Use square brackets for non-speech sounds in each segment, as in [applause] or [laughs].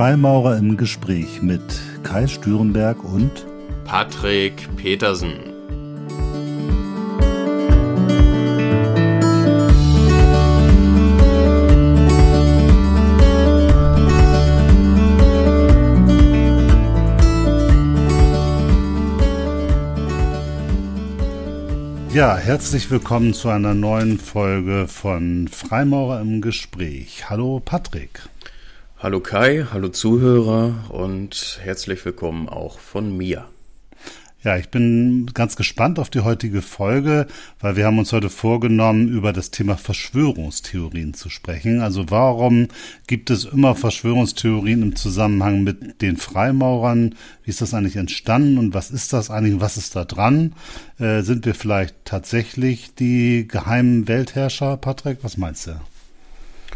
Freimaurer im Gespräch mit Kai Stürenberg und Patrick Petersen. Ja, herzlich willkommen zu einer neuen Folge von Freimaurer im Gespräch. Hallo Patrick. Hallo Kai, hallo Zuhörer und herzlich willkommen auch von mir. Ja, ich bin ganz gespannt auf die heutige Folge, weil wir haben uns heute vorgenommen, über das Thema Verschwörungstheorien zu sprechen. Also warum gibt es immer Verschwörungstheorien im Zusammenhang mit den Freimaurern? Wie ist das eigentlich entstanden und was ist das eigentlich? Was ist da dran? Äh, sind wir vielleicht tatsächlich die geheimen Weltherrscher, Patrick? Was meinst du?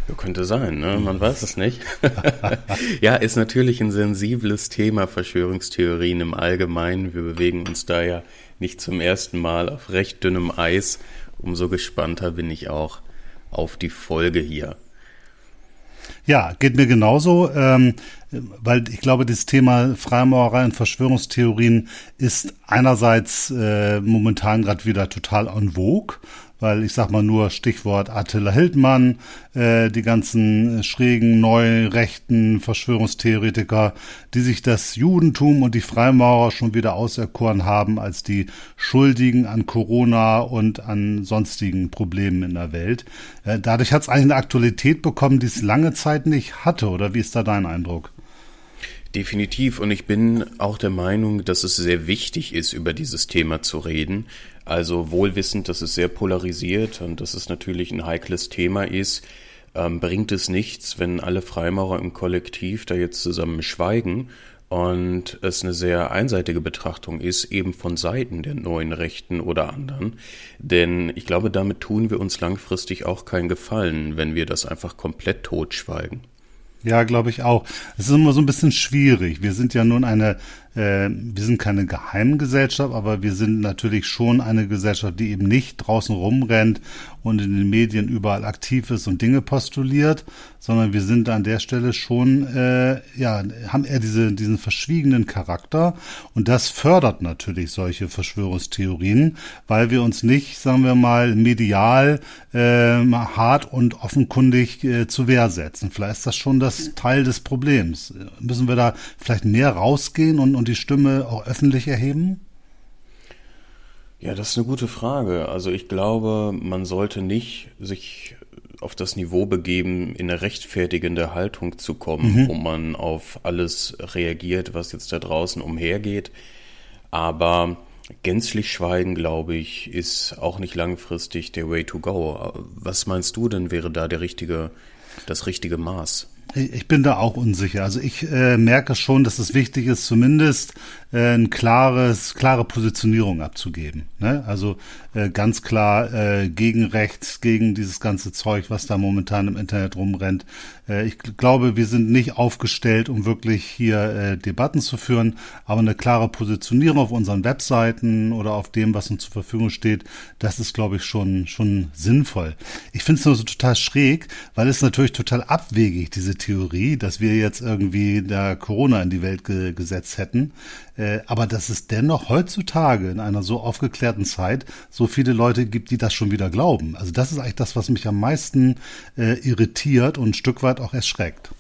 Ja, könnte sein, ne? man weiß es nicht. [laughs] ja, ist natürlich ein sensibles Thema, Verschwörungstheorien im Allgemeinen. Wir bewegen uns da ja nicht zum ersten Mal auf recht dünnem Eis. Umso gespannter bin ich auch auf die Folge hier. Ja, geht mir genauso, ähm, weil ich glaube, das Thema Freimaurerei und Verschwörungstheorien ist einerseits äh, momentan gerade wieder total en vogue weil ich sag mal nur Stichwort Attila Hildmann, äh, die ganzen schrägen, neu rechten Verschwörungstheoretiker, die sich das Judentum und die Freimaurer schon wieder auserkoren haben als die Schuldigen an Corona und an sonstigen Problemen in der Welt. Äh, dadurch hat es eigentlich eine Aktualität bekommen, die es lange Zeit nicht hatte, oder wie ist da dein Eindruck? Definitiv. Und ich bin auch der Meinung, dass es sehr wichtig ist, über dieses Thema zu reden. Also wohlwissend, dass es sehr polarisiert und dass es natürlich ein heikles Thema ist, ähm, bringt es nichts, wenn alle Freimaurer im Kollektiv da jetzt zusammen schweigen und es eine sehr einseitige Betrachtung ist, eben von Seiten der neuen Rechten oder anderen. Denn ich glaube, damit tun wir uns langfristig auch keinen Gefallen, wenn wir das einfach komplett totschweigen. Ja, glaube ich auch. Es ist immer so ein bisschen schwierig. Wir sind ja nun eine äh, wir sind keine Geheimgesellschaft, aber wir sind natürlich schon eine Gesellschaft, die eben nicht draußen rumrennt und in den Medien überall aktiv ist und Dinge postuliert, sondern wir sind an der Stelle schon, äh, ja, haben eher diese, diesen verschwiegenen Charakter und das fördert natürlich solche Verschwörungstheorien, weil wir uns nicht, sagen wir mal, medial äh, hart und offenkundig äh, zu Wehr setzen. Vielleicht ist das schon das Teil des Problems. Müssen wir da vielleicht mehr rausgehen und, und und die Stimme auch öffentlich erheben? Ja, das ist eine gute Frage. Also ich glaube, man sollte nicht sich auf das Niveau begeben, in eine rechtfertigende Haltung zu kommen, mhm. wo man auf alles reagiert, was jetzt da draußen umhergeht. Aber gänzlich schweigen, glaube ich, ist auch nicht langfristig der Way to go. Was meinst du denn wäre da der richtige, das richtige Maß? Ich bin da auch unsicher. Also ich äh, merke schon, dass es wichtig ist, zumindest äh, ein klares, klare Positionierung abzugeben. Ne? Also äh, ganz klar äh, gegen rechts, gegen dieses ganze Zeug, was da momentan im Internet rumrennt. Äh, ich glaube, wir sind nicht aufgestellt, um wirklich hier äh, Debatten zu führen, aber eine klare Positionierung auf unseren Webseiten oder auf dem, was uns zur Verfügung steht, das ist, glaube ich, schon schon sinnvoll. Ich finde es nur so total schräg, weil es natürlich total abwegig diese Theorie, dass wir jetzt irgendwie da Corona in die Welt ge gesetzt hätten. Äh, aber dass es dennoch heutzutage in einer so aufgeklärten Zeit so viele Leute gibt, die das schon wieder glauben. Also das ist eigentlich das, was mich am meisten äh, irritiert und ein Stück weit auch erschreckt.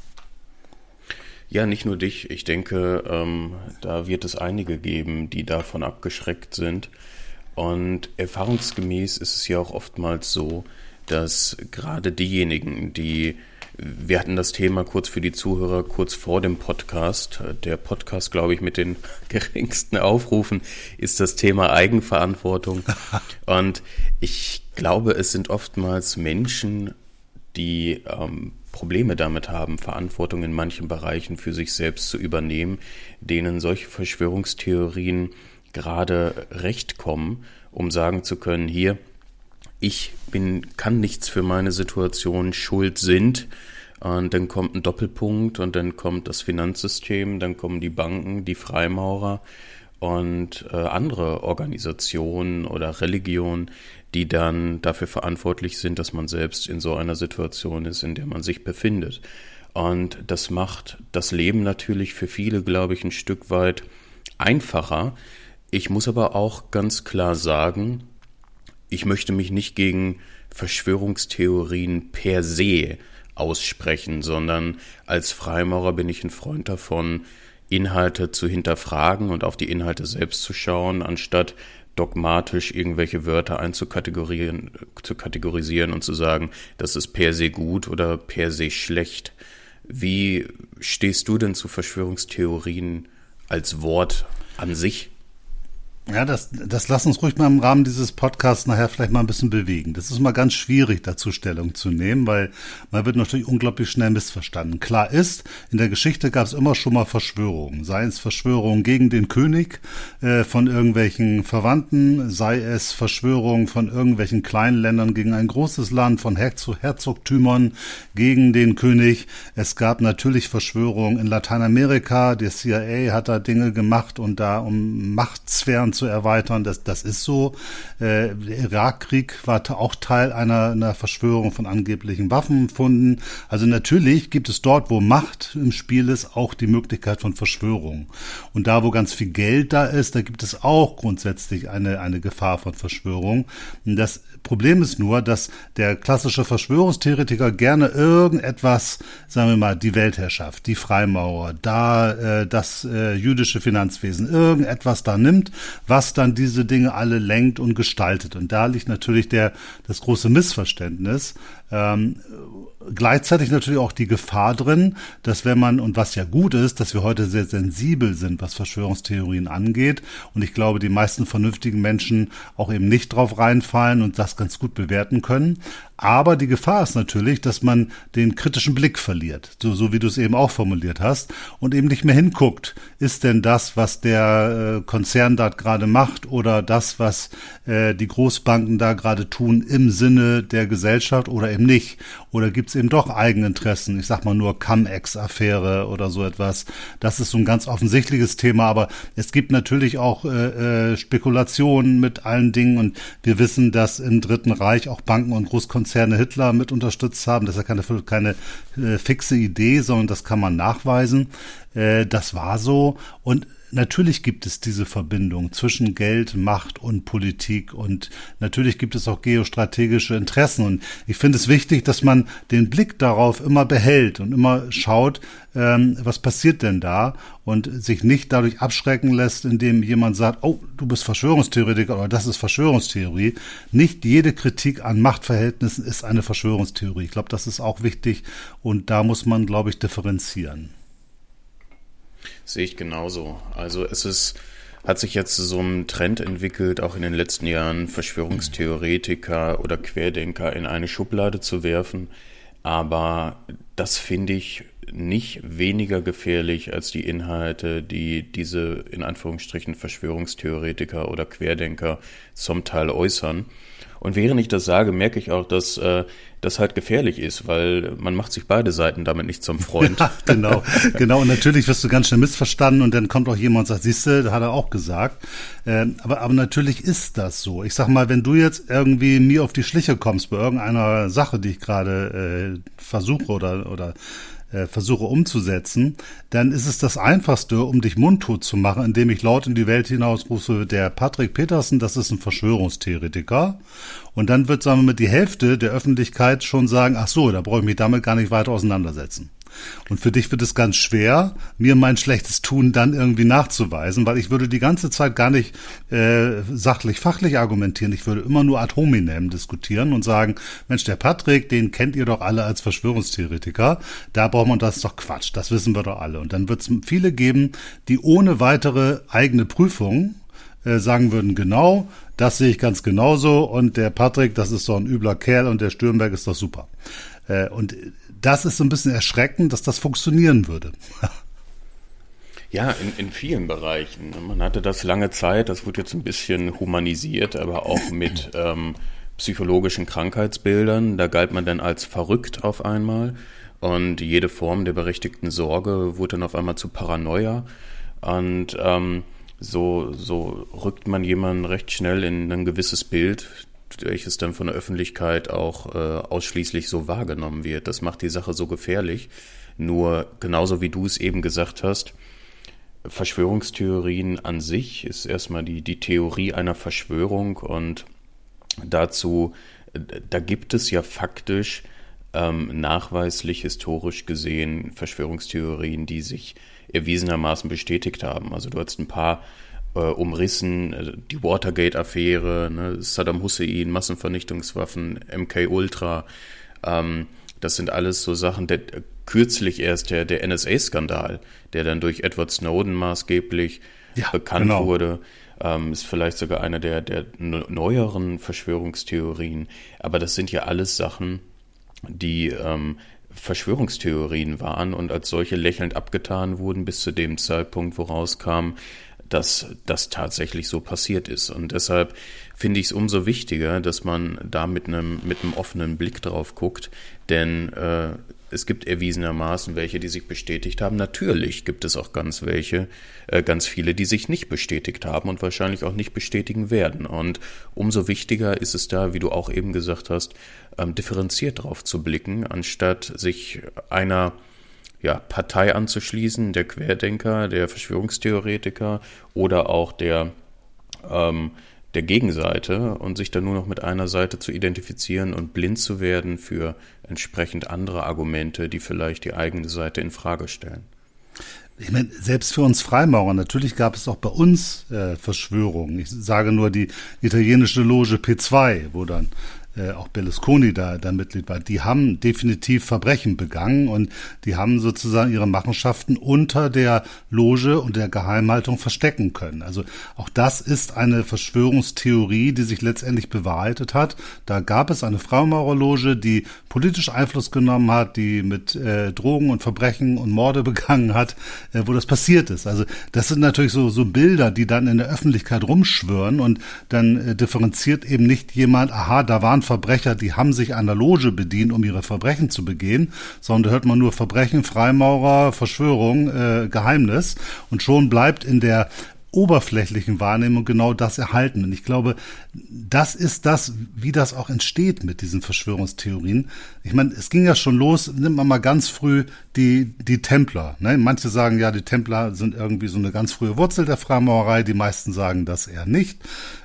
Ja, nicht nur dich. Ich denke, ähm, da wird es einige geben, die davon abgeschreckt sind. Und erfahrungsgemäß ist es ja auch oftmals so, dass gerade diejenigen, die wir hatten das Thema kurz für die Zuhörer, kurz vor dem Podcast. Der Podcast, glaube ich, mit den [laughs] geringsten Aufrufen ist das Thema Eigenverantwortung. [laughs] Und ich glaube, es sind oftmals Menschen, die ähm, Probleme damit haben, Verantwortung in manchen Bereichen für sich selbst zu übernehmen, denen solche Verschwörungstheorien gerade recht kommen, um sagen zu können, hier, ich bin, kann nichts für meine Situation, schuld sind. Und dann kommt ein Doppelpunkt und dann kommt das Finanzsystem, dann kommen die Banken, die Freimaurer und äh, andere Organisationen oder Religionen, die dann dafür verantwortlich sind, dass man selbst in so einer Situation ist, in der man sich befindet. Und das macht das Leben natürlich für viele, glaube ich, ein Stück weit einfacher. Ich muss aber auch ganz klar sagen, ich möchte mich nicht gegen Verschwörungstheorien per se aussprechen, sondern als Freimaurer bin ich ein Freund davon, Inhalte zu hinterfragen und auf die Inhalte selbst zu schauen, anstatt dogmatisch irgendwelche Wörter einzukategorisieren zu kategorisieren und zu sagen, das ist per se gut oder per se schlecht. Wie stehst du denn zu Verschwörungstheorien als Wort an sich? Ja, das, das lass uns ruhig mal im Rahmen dieses Podcasts nachher vielleicht mal ein bisschen bewegen. Das ist mal ganz schwierig, dazu Stellung zu nehmen, weil man wird natürlich unglaublich schnell missverstanden. Klar ist, in der Geschichte gab es immer schon mal Verschwörungen. Sei es Verschwörungen gegen den König äh, von irgendwelchen Verwandten, sei es Verschwörungen von irgendwelchen kleinen Ländern gegen ein großes Land, von Herzog Herzogtümern gegen den König. Es gab natürlich Verschwörungen in Lateinamerika. Der CIA hat da Dinge gemacht und da um Machtsphären zu erweitern. Das, das ist so. Äh, der Irakkrieg war auch Teil einer, einer Verschwörung von angeblichen Waffenfunden. Also natürlich gibt es dort, wo Macht im Spiel ist, auch die Möglichkeit von Verschwörung. Und da, wo ganz viel Geld da ist, da gibt es auch grundsätzlich eine, eine Gefahr von Verschwörung. Das Problem ist nur, dass der klassische Verschwörungstheoretiker gerne irgendetwas, sagen wir mal, die Weltherrschaft, die Freimaurer, da äh, das äh, jüdische Finanzwesen, irgendetwas da nimmt, was dann diese Dinge alle lenkt und gestaltet. Und da liegt natürlich der das große Missverständnis. Ähm, gleichzeitig natürlich auch die Gefahr drin, dass wenn man, und was ja gut ist, dass wir heute sehr sensibel sind, was Verschwörungstheorien angeht. Und ich glaube, die meisten vernünftigen Menschen auch eben nicht drauf reinfallen und das ganz gut bewerten können. Aber die Gefahr ist natürlich, dass man den kritischen Blick verliert, so, so wie du es eben auch formuliert hast, und eben nicht mehr hinguckt. Ist denn das, was der äh, Konzern da gerade macht oder das, was äh, die Großbanken da gerade tun, im Sinne der Gesellschaft oder eben nicht? Oder gibt es eben doch Eigeninteressen? Ich sag mal nur Cum-Ex-Affäre oder so etwas. Das ist so ein ganz offensichtliches Thema, aber es gibt natürlich auch äh, Spekulationen mit allen Dingen und wir wissen, dass im Dritten Reich auch Banken und Großkonzerne Hitler mit unterstützt haben. Das ist ja keine, keine äh, fixe Idee, sondern das kann man nachweisen. Äh, das war so und natürlich gibt es diese Verbindung zwischen Geld, Macht und Politik und natürlich gibt es auch geostrategische Interessen und ich finde es wichtig, dass man den Blick darauf immer behält und immer schaut, ähm, was passiert denn da und sich nicht dadurch abschrecken lässt, indem jemand sagt, oh, du bist Verschwörungstheoretiker oder das ist Verschwörungstheorie. Nicht jede Kritik an Machtverhältnissen ist eine Verschwörungstheorie. Ich glaube, das ist auch wichtig und da muss man, glaube ich, differenzieren. Sehe ich genauso. Also es ist, hat sich jetzt so ein Trend entwickelt, auch in den letzten Jahren Verschwörungstheoretiker oder Querdenker in eine Schublade zu werfen. Aber das finde ich nicht weniger gefährlich als die Inhalte, die diese in Anführungsstrichen Verschwörungstheoretiker oder Querdenker zum Teil äußern. Und während ich das sage, merke ich auch, dass äh, das halt gefährlich ist, weil man macht sich beide Seiten damit nicht zum Freund. [laughs] Ja, genau, genau. Und natürlich wirst du ganz schnell missverstanden und dann kommt auch jemand und sagt, siehste, da hat er auch gesagt. Ähm, aber, aber natürlich ist das so. Ich sag mal, wenn du jetzt irgendwie mir auf die Schliche kommst bei irgendeiner Sache, die ich gerade äh, versuche oder, oder äh, versuche umzusetzen, dann ist es das Einfachste, um dich mundtot zu machen, indem ich laut in die Welt hinausrufe, der Patrick Petersen, das ist ein Verschwörungstheoretiker. Und dann wird, sagen wir mal, die Hälfte der Öffentlichkeit schon sagen, ach so, da brauche ich mich damit gar nicht weiter auseinandersetzen. Und für dich wird es ganz schwer, mir mein schlechtes Tun dann irgendwie nachzuweisen, weil ich würde die ganze Zeit gar nicht äh, sachlich, fachlich argumentieren. Ich würde immer nur ad hominem diskutieren und sagen, Mensch, der Patrick, den kennt ihr doch alle als Verschwörungstheoretiker. Da braucht man das doch Quatsch. Das wissen wir doch alle. Und dann wird es viele geben, die ohne weitere eigene Prüfung äh, sagen würden, genau, das sehe ich ganz genauso und der Patrick, das ist doch ein übler Kerl und der Stürnberg ist doch super. Äh, und das ist so ein bisschen erschreckend, dass das funktionieren würde. Ja, in, in vielen Bereichen. Man hatte das lange Zeit, das wurde jetzt ein bisschen humanisiert, aber auch mit [clears throat] ähm, psychologischen Krankheitsbildern. Da galt man dann als verrückt auf einmal. Und jede Form der berechtigten Sorge wurde dann auf einmal zu Paranoia. Und ähm, so, so rückt man jemanden recht schnell in ein gewisses Bild welches dann von der Öffentlichkeit auch äh, ausschließlich so wahrgenommen wird. Das macht die Sache so gefährlich. Nur genauso wie du es eben gesagt hast, Verschwörungstheorien an sich ist erstmal die, die Theorie einer Verschwörung und dazu, da gibt es ja faktisch ähm, nachweislich historisch gesehen Verschwörungstheorien, die sich erwiesenermaßen bestätigt haben. Also du hast ein paar äh, umrissen, äh, die Watergate-Affäre, ne, Saddam Hussein, Massenvernichtungswaffen, MK Ultra, ähm, das sind alles so Sachen, der, kürzlich erst der, der NSA-Skandal, der dann durch Edward Snowden maßgeblich ja, bekannt genau. wurde, ähm, ist vielleicht sogar einer der, der neueren Verschwörungstheorien. Aber das sind ja alles Sachen, die ähm, Verschwörungstheorien waren und als solche lächelnd abgetan wurden bis zu dem Zeitpunkt, wo rauskam, dass das tatsächlich so passiert ist. Und deshalb finde ich es umso wichtiger, dass man da mit einem, mit einem offenen Blick drauf guckt, denn äh, es gibt erwiesenermaßen welche, die sich bestätigt haben. Natürlich gibt es auch ganz welche, äh, ganz viele, die sich nicht bestätigt haben und wahrscheinlich auch nicht bestätigen werden. Und umso wichtiger ist es da, wie du auch eben gesagt hast, ähm, differenziert drauf zu blicken, anstatt sich einer ja, Partei anzuschließen, der Querdenker, der Verschwörungstheoretiker oder auch der, ähm, der Gegenseite und sich dann nur noch mit einer Seite zu identifizieren und blind zu werden für entsprechend andere Argumente, die vielleicht die eigene Seite in Frage stellen. Ich meine, selbst für uns Freimaurer, natürlich gab es auch bei uns äh, Verschwörungen. Ich sage nur die italienische Loge P2, wo dann äh, auch Berlusconi da, da Mitglied war, die haben definitiv Verbrechen begangen und die haben sozusagen ihre Machenschaften unter der Loge und der Geheimhaltung verstecken können. Also auch das ist eine Verschwörungstheorie, die sich letztendlich bewahrheitet hat. Da gab es eine Freimaurerloge, die politisch Einfluss genommen hat, die mit äh, Drogen und Verbrechen und Morde [laughs] begangen hat, äh, wo das passiert ist. Also das sind natürlich so, so Bilder, die dann in der Öffentlichkeit rumschwören und dann äh, differenziert eben nicht jemand, aha, da waren Verbrecher, die haben sich einer Loge bedient, um ihre Verbrechen zu begehen, sondern da hört man nur Verbrechen, Freimaurer, Verschwörung, äh, Geheimnis. Und schon bleibt in der oberflächlichen Wahrnehmung genau das erhalten. Und ich glaube, das ist das, wie das auch entsteht mit diesen Verschwörungstheorien. Ich meine, es ging ja schon los, nimmt man mal ganz früh die, die Templer. Ne? Manche sagen ja, die Templer sind irgendwie so eine ganz frühe Wurzel der Freimaurerei, die meisten sagen das eher nicht.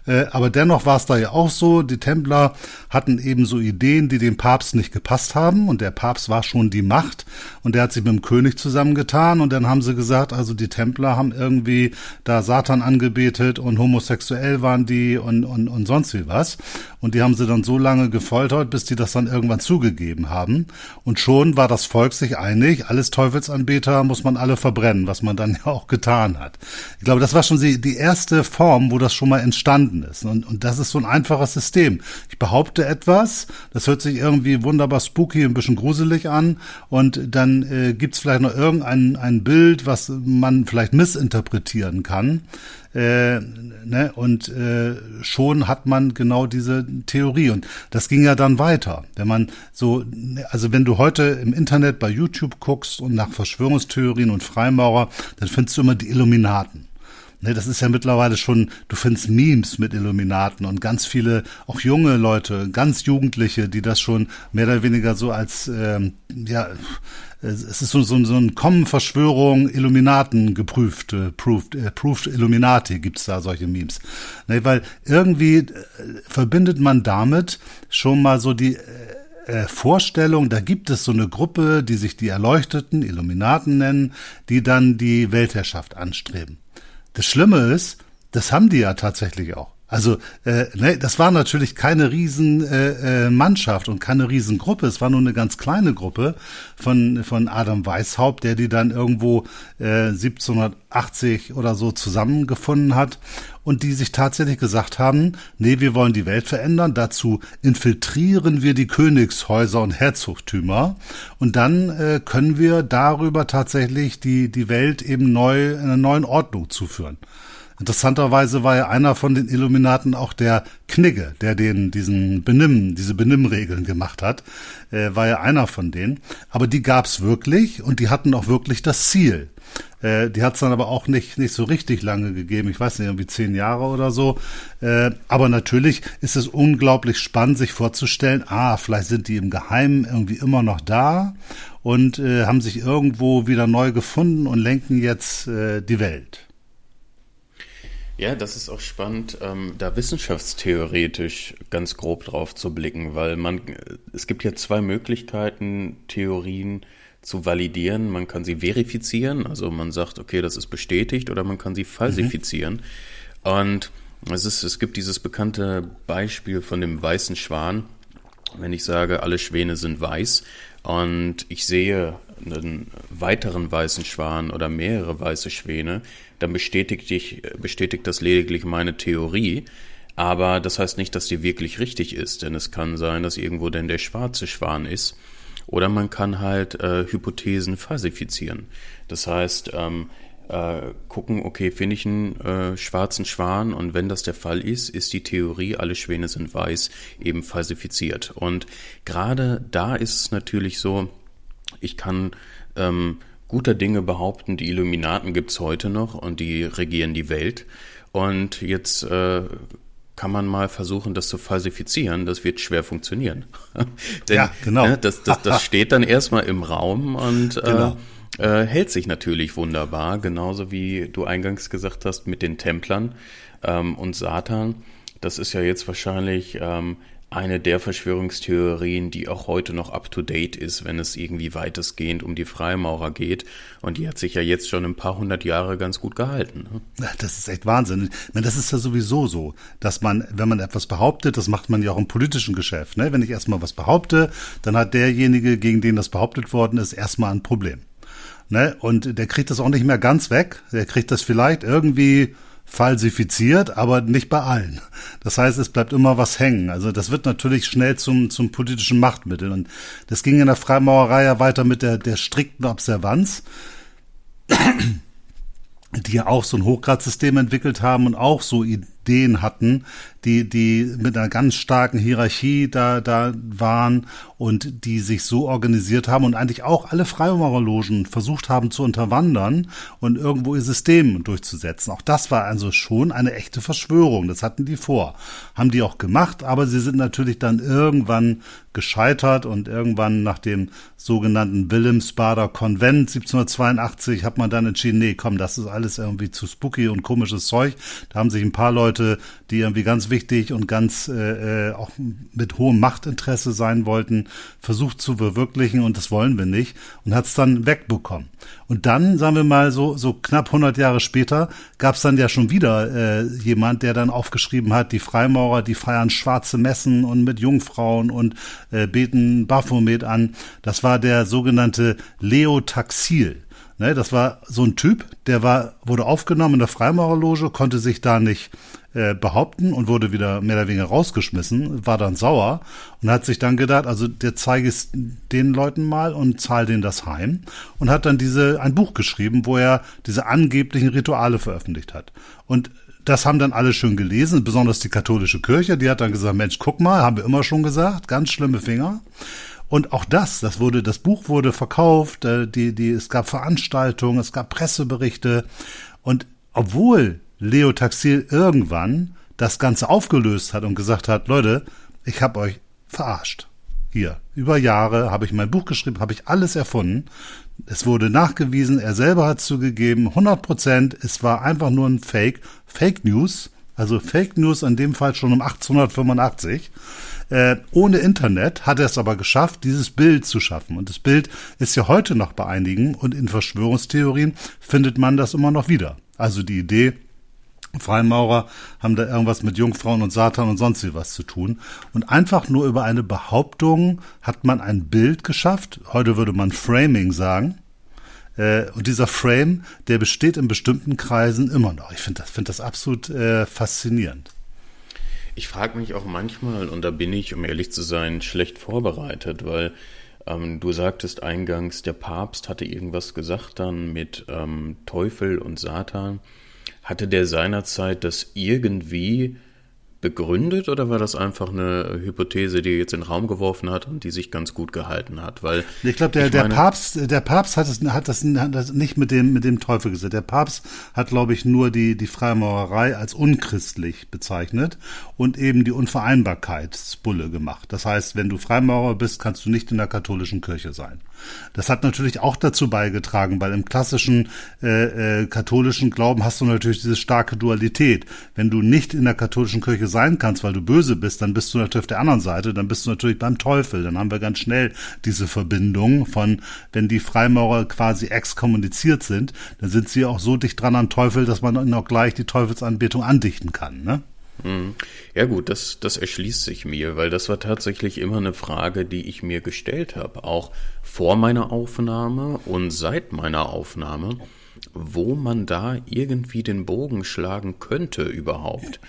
Äh, aber dennoch war es da ja auch so, die Templer hatten eben so Ideen, die dem Papst nicht gepasst haben und der Papst war schon die Macht und der hat sich mit dem König zusammengetan und dann haben sie gesagt, also die Templer haben irgendwie da Satan angebetet und homosexuell waren die und, und, und sonst wie was und die haben sie dann so lange gefoltert, bis die das dann irgendwann zugegeben haben und schon war das Volk sich einig, alles Teufelsanbeter muss man alle verbrennen, was man dann [laughs] ja auch getan hat. Ich glaube, das war schon die, die erste Form, wo das schon mal entstanden ist. Und, und das ist so ein einfaches System. Ich behaupte etwas, das hört sich irgendwie wunderbar spooky, ein bisschen gruselig an und dann äh, gibt's vielleicht noch irgendein ein Bild, was man vielleicht missinterpretieren kann. Äh, ne? Und äh, schon hat man genau diese Theorie. Und das ging ja dann weiter. Wenn man so, also wenn du heute im Internet bei YouTube guckst und nach Verschwörungstheorien und Freimaurer, dann findest du immer die Illuminaten. Ne, das ist ja mittlerweile schon, du findest Memes mit Illuminaten und ganz viele, auch junge Leute, ganz Jugendliche, die das schon mehr oder weniger so als, ähm, ja, es ist so, so, so ein Kommen-Verschwörung, Illuminaten geprüft, äh, proved, äh, proved Illuminati gibt's da solche Memes. Ne, weil irgendwie äh, verbindet man damit schon mal so die äh, Vorstellung, da gibt es so eine Gruppe, die sich die Erleuchteten, Illuminaten nennen, die dann die Weltherrschaft anstreben. Das Schlimme ist, das haben die ja tatsächlich auch. Also, äh, ne, das war natürlich keine riesen äh, äh, Mannschaft und keine Riesengruppe. Es war nur eine ganz kleine Gruppe von von Adam Weishaupt, der die dann irgendwo äh, 1780 oder so zusammengefunden hat und die sich tatsächlich gesagt haben, nee, wir wollen die Welt verändern. Dazu infiltrieren wir die Königshäuser und Herzogtümer und dann äh, können wir darüber tatsächlich die die Welt eben neu in einer neuen Ordnung zuführen. Interessanterweise war ja einer von den Illuminaten auch der Knigge, der den diesen Benimm, diese Benimmregeln gemacht hat, äh, war ja einer von denen. Aber die gab's wirklich und die hatten auch wirklich das Ziel. Äh, die hat's dann aber auch nicht nicht so richtig lange gegeben. Ich weiß nicht, irgendwie zehn Jahre oder so. Äh, aber natürlich ist es unglaublich spannend, sich vorzustellen, ah, vielleicht sind die im Geheimen irgendwie immer noch da und äh, haben sich irgendwo wieder neu gefunden und lenken jetzt äh, die Welt. Ja, das ist auch spannend, ähm, da wissenschaftstheoretisch ganz grob drauf zu blicken, weil man, es gibt ja zwei Möglichkeiten, Theorien zu validieren. Man kann sie verifizieren, also man sagt, okay, das ist bestätigt, oder man kann sie falsifizieren. Mhm. Und es ist, es gibt dieses bekannte Beispiel von dem weißen Schwan. Wenn ich sage, alle Schwäne sind weiß und ich sehe einen weiteren weißen Schwan oder mehrere weiße Schwäne, dann bestätigt, ich, bestätigt das lediglich meine Theorie. Aber das heißt nicht, dass die wirklich richtig ist, denn es kann sein, dass irgendwo denn der schwarze Schwan ist. Oder man kann halt äh, Hypothesen falsifizieren. Das heißt, ähm, äh, gucken, okay, finde ich einen äh, schwarzen Schwan und wenn das der Fall ist, ist die Theorie, alle Schwäne sind weiß, eben falsifiziert. Und gerade da ist es natürlich so, ich kann ähm, guter Dinge behaupten, die Illuminaten gibt's heute noch und die regieren die Welt. Und jetzt äh, kann man mal versuchen, das zu falsifizieren. Das wird schwer funktionieren. [laughs] Denn, ja, genau. Ne, das, das, das steht dann erstmal im Raum und äh, genau. äh, hält sich natürlich wunderbar. Genauso wie du eingangs gesagt hast mit den Templern ähm, und Satan. Das ist ja jetzt wahrscheinlich ähm, eine der Verschwörungstheorien, die auch heute noch up-to-date ist, wenn es irgendwie weitestgehend um die Freimaurer geht. Und die hat sich ja jetzt schon ein paar hundert Jahre ganz gut gehalten. Ne? Das ist echt Wahnsinn. Ich meine, das ist ja sowieso so, dass man, wenn man etwas behauptet, das macht man ja auch im politischen Geschäft. Ne? Wenn ich erstmal was behaupte, dann hat derjenige, gegen den das behauptet worden ist, erstmal ein Problem. Ne? Und der kriegt das auch nicht mehr ganz weg. Der kriegt das vielleicht irgendwie falsifiziert, aber nicht bei allen. Das heißt, es bleibt immer was hängen. Also das wird natürlich schnell zum, zum politischen Machtmittel. Und das ging in der Freimaurerei ja weiter mit der, der strikten Observanz die ja auch so ein Hochgradsystem entwickelt haben und auch so Ideen hatten, die, die mit einer ganz starken Hierarchie da, da waren und die sich so organisiert haben und eigentlich auch alle Freimaurerlogen versucht haben zu unterwandern und irgendwo ihr System durchzusetzen. Auch das war also schon eine echte Verschwörung. Das hatten die vor. Haben die auch gemacht, aber sie sind natürlich dann irgendwann gescheitert und irgendwann nach dem sogenannten Wilhelmsbader Konvent 1782 hat man dann entschieden, nee, komm, das ist alles irgendwie zu spooky und komisches Zeug. Da haben sich ein paar Leute, die irgendwie ganz wichtig und ganz äh, äh auch mit hohem Machtinteresse sein wollten, versucht zu verwirklichen und das wollen wir nicht und hat es dann wegbekommen. Und dann, sagen wir mal, so, so knapp 100 Jahre später gab es dann ja schon wieder äh, jemand, der dann aufgeschrieben hat, die Freimaurer, die feiern schwarze Messen und mit Jungfrauen und äh, beten Baphomet an. Das war der sogenannte Leo Taxil. Ne, das war so ein Typ, der war, wurde aufgenommen in der Freimaurerloge, konnte sich da nicht äh, behaupten und wurde wieder mehr oder weniger rausgeschmissen, war dann sauer und hat sich dann gedacht, also der zeige es den Leuten mal und zahl denen das heim und hat dann diese ein Buch geschrieben, wo er diese angeblichen Rituale veröffentlicht hat. Und das haben dann alle schön gelesen, besonders die katholische Kirche, die hat dann gesagt, Mensch, guck mal, haben wir immer schon gesagt, ganz schlimme Finger. Und auch das, das wurde, das Buch wurde verkauft, äh, die, die, es gab Veranstaltungen, es gab Presseberichte. Und obwohl Leo Taxil irgendwann das Ganze aufgelöst hat und gesagt hat, Leute, ich habe euch verarscht. Hier, über Jahre habe ich mein Buch geschrieben, habe ich alles erfunden. Es wurde nachgewiesen, er selber hat zugegeben, 100 Prozent, es war einfach nur ein Fake, Fake News, also Fake News in dem Fall schon um 1885. Äh, ohne Internet hat er es aber geschafft, dieses Bild zu schaffen. Und das Bild ist ja heute noch bei einigen und in Verschwörungstheorien findet man das immer noch wieder. Also die Idee, Freimaurer haben da irgendwas mit Jungfrauen und Satan und sonst wie was zu tun. Und einfach nur über eine Behauptung hat man ein Bild geschafft. Heute würde man Framing sagen. Äh, und dieser Frame, der besteht in bestimmten Kreisen immer noch. Ich finde das, finde das absolut äh, faszinierend. Ich frage mich auch manchmal, und da bin ich, um ehrlich zu sein, schlecht vorbereitet, weil ähm, du sagtest eingangs, der Papst hatte irgendwas gesagt dann mit ähm, Teufel und Satan. hatte der seinerzeit das irgendwie begründet oder war das einfach eine Hypothese, die er jetzt in den Raum geworfen hat und die sich ganz gut gehalten hat? Weil ich glaube, der, der Papst, der Papst hat es, hat das, hat das nicht mit dem mit dem Teufel gesagt. Der Papst hat, glaube ich, nur die die Freimaurerei als unchristlich bezeichnet und eben die Unvereinbarkeitsbulle gemacht. Das heißt, wenn du Freimaurer bist, kannst du nicht in der katholischen Kirche sein. Das hat natürlich auch dazu beigetragen, weil im klassischen äh, äh, katholischen Glauben hast du natürlich diese starke Dualität. Wenn du nicht in der katholischen Kirche sein kannst, weil du böse bist, dann bist du natürlich auf der anderen Seite, dann bist du natürlich beim Teufel. Dann haben wir ganz schnell diese Verbindung von, wenn die Freimaurer quasi exkommuniziert sind, dann sind sie auch so dicht dran am Teufel, dass man ihnen auch gleich die Teufelsanbetung andichten kann. Ne? Ja gut, das, das erschließt sich mir, weil das war tatsächlich immer eine Frage, die ich mir gestellt habe, auch vor meiner Aufnahme und seit meiner Aufnahme, wo man da irgendwie den Bogen schlagen könnte überhaupt.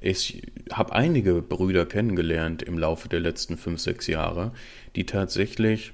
Ich habe einige Brüder kennengelernt im Laufe der letzten fünf, sechs Jahre, die tatsächlich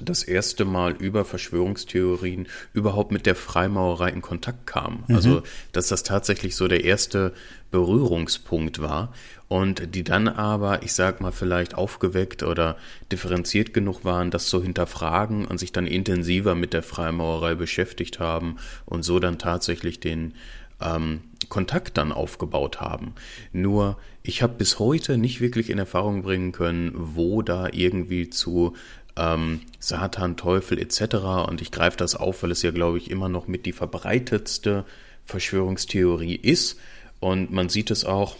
das erste Mal über Verschwörungstheorien überhaupt mit der Freimaurerei in Kontakt kamen. Mhm. Also, dass das tatsächlich so der erste Berührungspunkt war und die dann aber, ich sag mal, vielleicht aufgeweckt oder differenziert genug waren, das zu hinterfragen und sich dann intensiver mit der Freimaurerei beschäftigt haben und so dann tatsächlich den ähm, Kontakt dann aufgebaut haben. Nur ich habe bis heute nicht wirklich in Erfahrung bringen können, wo da irgendwie zu ähm, Satan, Teufel etc. Und ich greife das auf, weil es ja, glaube ich, immer noch mit die verbreitetste Verschwörungstheorie ist. Und man sieht es auch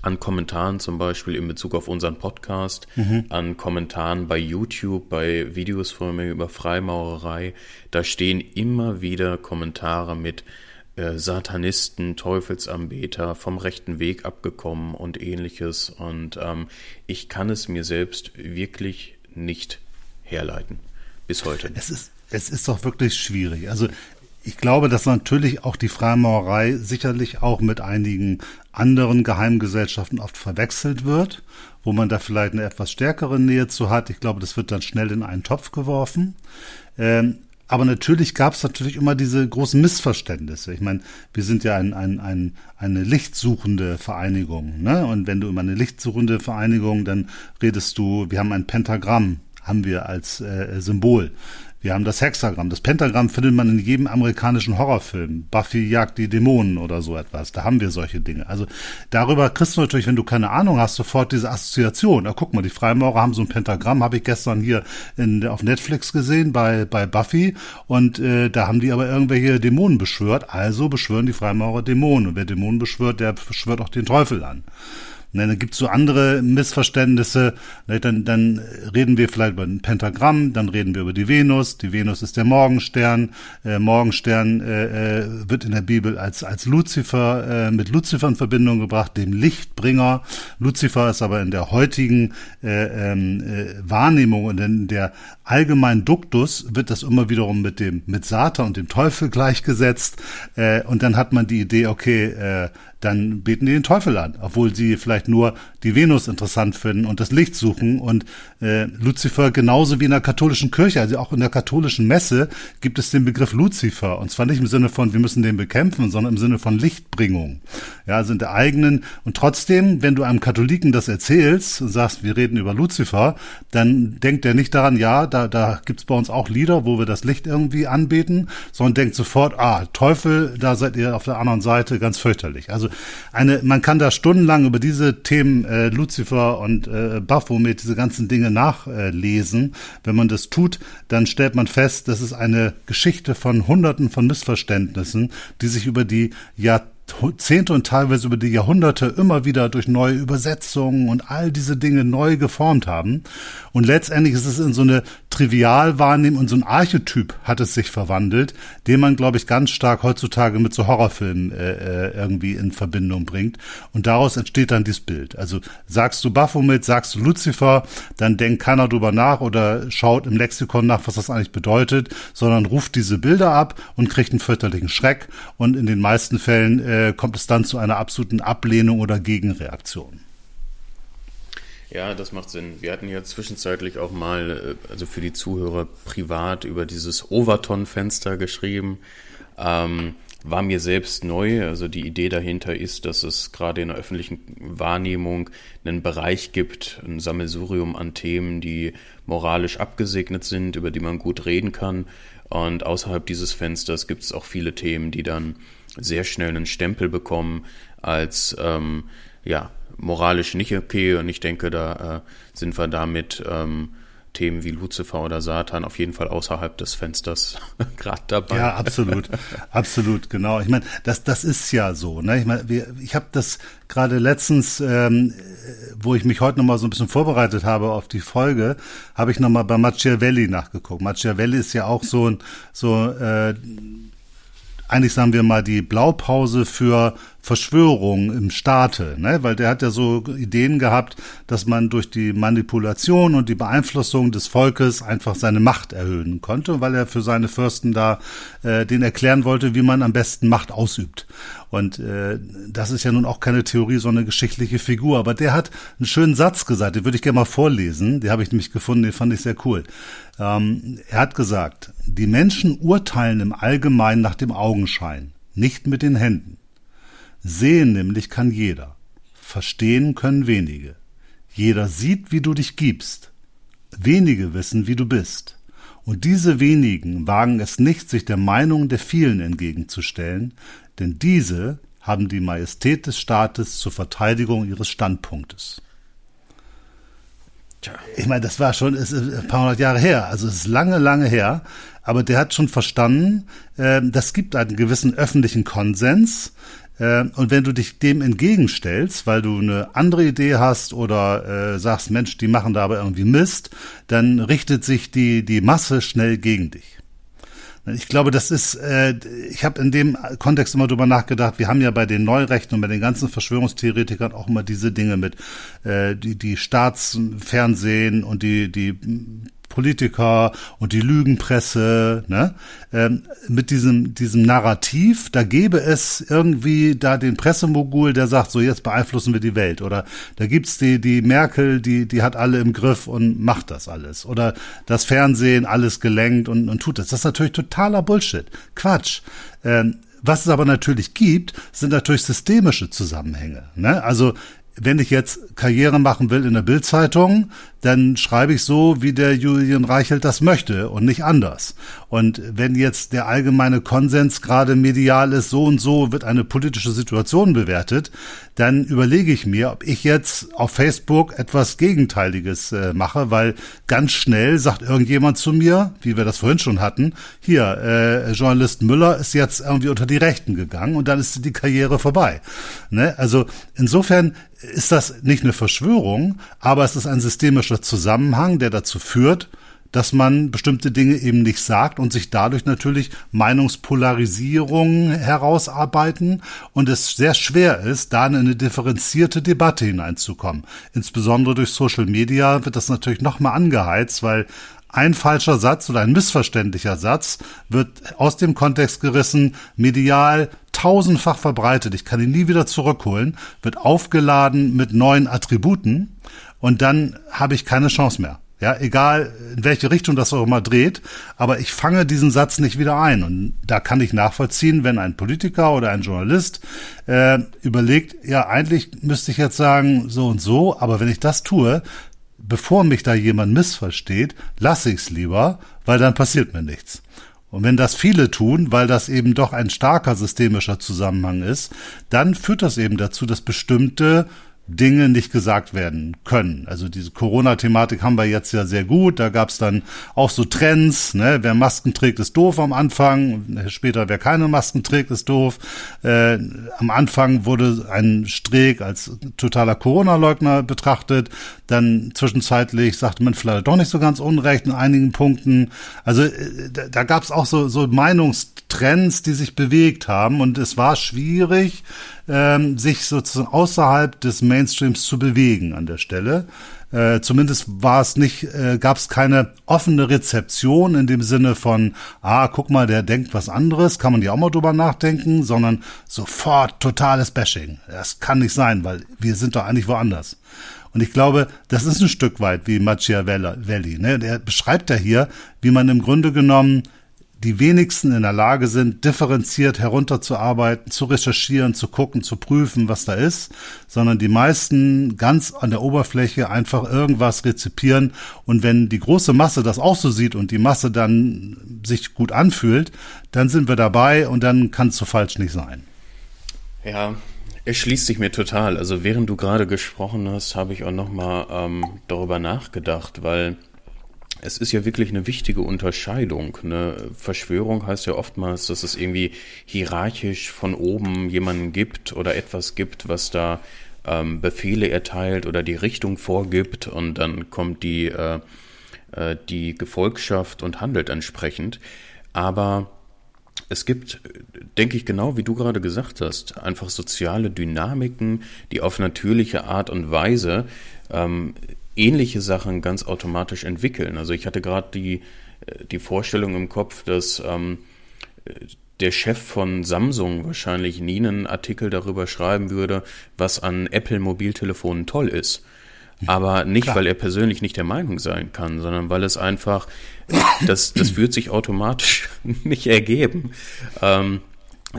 an Kommentaren zum Beispiel in Bezug auf unseren Podcast, mhm. an Kommentaren bei YouTube, bei Videos von mir über Freimaurerei. Da stehen immer wieder Kommentare mit äh, Satanisten, Teufelsanbeter, vom rechten Weg abgekommen und ähnliches. Und ähm, ich kann es mir selbst wirklich nicht herleiten. Bis heute. Es ist, es ist doch wirklich schwierig. Also ich glaube, dass natürlich auch die Freimaurerei sicherlich auch mit einigen anderen Geheimgesellschaften oft verwechselt wird, wo man da vielleicht eine etwas stärkere Nähe zu hat. Ich glaube, das wird dann schnell in einen Topf geworfen. Ähm, aber natürlich gab es natürlich immer diese großen Missverständnisse. Ich meine, wir sind ja ein, ein, ein, eine lichtsuchende Vereinigung. Ne? Und wenn du immer eine lichtsuchende Vereinigung, dann redest du, wir haben ein Pentagramm, haben wir als äh, Symbol. Wir haben das Hexagramm. Das Pentagramm findet man in jedem amerikanischen Horrorfilm. Buffy jagt die Dämonen oder so etwas. Da haben wir solche Dinge. Also darüber kriegst du natürlich, wenn du keine Ahnung hast, sofort diese Assoziation. Na, guck mal, die Freimaurer haben so ein Pentagramm, habe ich gestern hier in, auf Netflix gesehen bei, bei Buffy. Und äh, da haben die aber irgendwelche Dämonen beschwört. Also beschwören die Freimaurer Dämonen. Und wer Dämonen beschwört, der beschwört auch den Teufel an. Ne, dann gibt's so andere Missverständnisse. Ne, dann, dann reden wir vielleicht über ein Pentagramm, dann reden wir über die Venus. Die Venus ist der Morgenstern. Äh, Morgenstern äh, äh, wird in der Bibel als, als Luzifer, äh, mit Luzifer in Verbindung gebracht, dem Lichtbringer. Luzifer ist aber in der heutigen äh, ähm, äh, Wahrnehmung und in der allgemeinen Duktus wird das immer wiederum mit dem, mit Satan und dem Teufel gleichgesetzt. Äh, und dann hat man die Idee, okay, äh, dann beten die den Teufel an, obwohl sie vielleicht nur die Venus interessant finden und das Licht suchen. Und äh, Luzifer genauso wie in der katholischen Kirche, also auch in der katholischen Messe gibt es den Begriff Luzifer. Und zwar nicht im Sinne von, wir müssen den bekämpfen, sondern im Sinne von Lichtbringung. Ja, also in der eigenen. Und trotzdem, wenn du einem Katholiken das erzählst und sagst, wir reden über Luzifer, dann denkt er nicht daran, ja, da, da gibt's bei uns auch Lieder, wo wir das Licht irgendwie anbeten, sondern denkt sofort, ah, Teufel, da seid ihr auf der anderen Seite ganz fürchterlich. Also eine, man kann da stundenlang über diese Themen äh, Lucifer und äh, Baphomet, diese ganzen Dinge nachlesen. Wenn man das tut, dann stellt man fest, das ist eine Geschichte von Hunderten von Missverständnissen, die sich über die Jahrzehnte Jahrzehnte und teilweise über die Jahrhunderte immer wieder durch neue Übersetzungen und all diese Dinge neu geformt haben. Und letztendlich ist es in so eine Trivialwahrnehmung und so ein Archetyp hat es sich verwandelt, den man, glaube ich, ganz stark heutzutage mit so Horrorfilmen äh, äh, irgendwie in Verbindung bringt. Und daraus entsteht dann dieses Bild. Also sagst du Baphomet, sagst du Lucifer, dann denkt keiner drüber nach oder schaut im Lexikon nach, was das eigentlich bedeutet, sondern ruft diese Bilder ab und kriegt einen fürchterlichen Schreck. Und in den meisten Fällen äh, kommt es dann zu einer absoluten Ablehnung oder Gegenreaktion. Ja, das macht Sinn. Wir hatten ja zwischenzeitlich auch mal, äh, also für die Zuhörer privat über dieses Overton-Fenster geschrieben. Ähm, war mir selbst neu. Also die Idee dahinter ist, dass es gerade in der öffentlichen Wahrnehmung einen Bereich gibt, ein Sammelsurium an Themen, die moralisch abgesegnet sind, über die man gut reden kann. Und außerhalb dieses Fensters gibt es auch viele Themen, die dann sehr schnell einen Stempel bekommen als ähm, ja moralisch nicht okay. Und ich denke, da äh, sind wir damit ähm, Themen wie Lucifer oder Satan auf jeden Fall außerhalb des Fensters [laughs] gerade dabei. Ja, absolut, absolut, genau. Ich meine, das das ist ja so. Ne? Ich meine, ich habe das gerade letztens, ähm, wo ich mich heute noch mal so ein bisschen vorbereitet habe auf die Folge, habe ich noch mal bei Machiavelli nachgeguckt. Machiavelli ist ja auch so ein so äh, eigentlich sagen wir mal die Blaupause für Verschwörung im Staate, ne? weil der hat ja so Ideen gehabt, dass man durch die Manipulation und die Beeinflussung des Volkes einfach seine Macht erhöhen konnte, weil er für seine Fürsten da äh, den erklären wollte, wie man am besten Macht ausübt. Und äh, das ist ja nun auch keine Theorie, sondern eine geschichtliche Figur. Aber der hat einen schönen Satz gesagt, den würde ich gerne mal vorlesen. Den habe ich nämlich gefunden, den fand ich sehr cool. Ähm, er hat gesagt, die Menschen urteilen im Allgemeinen nach dem Augenschein, nicht mit den Händen. Sehen nämlich kann jeder, verstehen können wenige. Jeder sieht, wie du dich gibst. Wenige wissen, wie du bist. Und diese wenigen wagen es nicht, sich der Meinung der vielen entgegenzustellen, denn diese haben die Majestät des Staates zur Verteidigung ihres Standpunktes. Tja. Ich meine, das war schon ein paar hundert Jahre her, also es ist lange, lange her, aber der hat schon verstanden, äh, das gibt einen gewissen öffentlichen Konsens, und wenn du dich dem entgegenstellst, weil du eine andere Idee hast oder äh, sagst, Mensch, die machen da aber irgendwie Mist, dann richtet sich die, die Masse schnell gegen dich. Ich glaube, das ist, äh, ich habe in dem Kontext immer drüber nachgedacht, wir haben ja bei den Neurechten und bei den ganzen Verschwörungstheoretikern auch immer diese Dinge mit äh, die, die Staatsfernsehen und die, die Politiker und die Lügenpresse, ne? Ähm, mit diesem, diesem Narrativ, da gäbe es irgendwie da den Pressemogul, der sagt, so jetzt beeinflussen wir die Welt. Oder da gibt's die, die Merkel, die, die hat alle im Griff und macht das alles. Oder das Fernsehen alles gelenkt und, und tut das. Das ist natürlich totaler Bullshit. Quatsch. Ähm, was es aber natürlich gibt, sind natürlich systemische Zusammenhänge. Ne? Also wenn ich jetzt Karriere machen will in der Bildzeitung, dann schreibe ich so, wie der Julian Reichelt das möchte und nicht anders. Und wenn jetzt der allgemeine Konsens gerade medial ist, so und so wird eine politische Situation bewertet, dann überlege ich mir, ob ich jetzt auf Facebook etwas Gegenteiliges äh, mache, weil ganz schnell sagt irgendjemand zu mir, wie wir das vorhin schon hatten, hier, äh, Journalist Müller ist jetzt irgendwie unter die Rechten gegangen und dann ist die Karriere vorbei. Ne? Also insofern ist das nicht eine Verschwörung, aber es ist ein systemischer Zusammenhang, der dazu führt, dass man bestimmte Dinge eben nicht sagt und sich dadurch natürlich Meinungspolarisierungen herausarbeiten und es sehr schwer ist, da in eine differenzierte Debatte hineinzukommen. Insbesondere durch Social Media wird das natürlich nochmal angeheizt, weil ein falscher Satz oder ein missverständlicher Satz wird aus dem Kontext gerissen, medial tausendfach verbreitet, ich kann ihn nie wieder zurückholen, wird aufgeladen mit neuen Attributen und dann habe ich keine Chance mehr. Ja, egal in welche Richtung das auch immer dreht, aber ich fange diesen Satz nicht wieder ein. Und da kann ich nachvollziehen, wenn ein Politiker oder ein Journalist äh, überlegt, ja, eigentlich müsste ich jetzt sagen, so und so, aber wenn ich das tue, bevor mich da jemand missversteht, lasse ich es lieber, weil dann passiert mir nichts. Und wenn das viele tun, weil das eben doch ein starker systemischer Zusammenhang ist, dann führt das eben dazu, dass bestimmte Dinge nicht gesagt werden können. Also diese Corona-Thematik haben wir jetzt ja sehr gut. Da gab es dann auch so Trends. Ne? Wer Masken trägt, ist doof am Anfang. Später, wer keine Masken trägt, ist doof. Äh, am Anfang wurde ein Streeck als totaler Corona-Leugner betrachtet. Dann zwischenzeitlich sagte man vielleicht doch nicht so ganz unrecht in einigen Punkten. Also äh, da, gab es auch so, so Meinungstrends, die sich bewegt haben. Und es war schwierig, ähm, sich sozusagen außerhalb des Mainstreams zu bewegen an der Stelle. Äh, zumindest war es nicht, äh, gab es keine offene Rezeption in dem Sinne von, ah, guck mal, der denkt was anderes, kann man ja auch mal drüber nachdenken, sondern sofort totales Bashing. Das kann nicht sein, weil wir sind doch eigentlich woanders. Und ich glaube, das ist ein Stück weit wie Machiavelli. Ne? Der beschreibt ja hier, wie man im Grunde genommen die wenigsten in der Lage sind, differenziert herunterzuarbeiten, zu recherchieren, zu gucken, zu prüfen, was da ist, sondern die meisten ganz an der Oberfläche einfach irgendwas rezipieren und wenn die große Masse das auch so sieht und die Masse dann sich gut anfühlt, dann sind wir dabei und dann kann es so falsch nicht sein. Ja, es schließt sich mir total. Also während du gerade gesprochen hast, habe ich auch nochmal ähm, darüber nachgedacht, weil es ist ja wirklich eine wichtige Unterscheidung. Eine Verschwörung heißt ja oftmals, dass es irgendwie hierarchisch von oben jemanden gibt oder etwas gibt, was da ähm, Befehle erteilt oder die Richtung vorgibt und dann kommt die, äh, äh, die Gefolgschaft und handelt entsprechend. Aber es gibt, denke ich, genau wie du gerade gesagt hast, einfach soziale Dynamiken, die auf natürliche Art und Weise ähm, ähnliche Sachen ganz automatisch entwickeln. Also ich hatte gerade die, äh, die Vorstellung im Kopf, dass ähm, der Chef von Samsung wahrscheinlich nie einen Artikel darüber schreiben würde, was an Apple-Mobiltelefonen toll ist. Aber nicht, Klar. weil er persönlich nicht der Meinung sein kann, sondern weil es einfach, das, das wird sich automatisch [laughs] nicht ergeben. Ähm,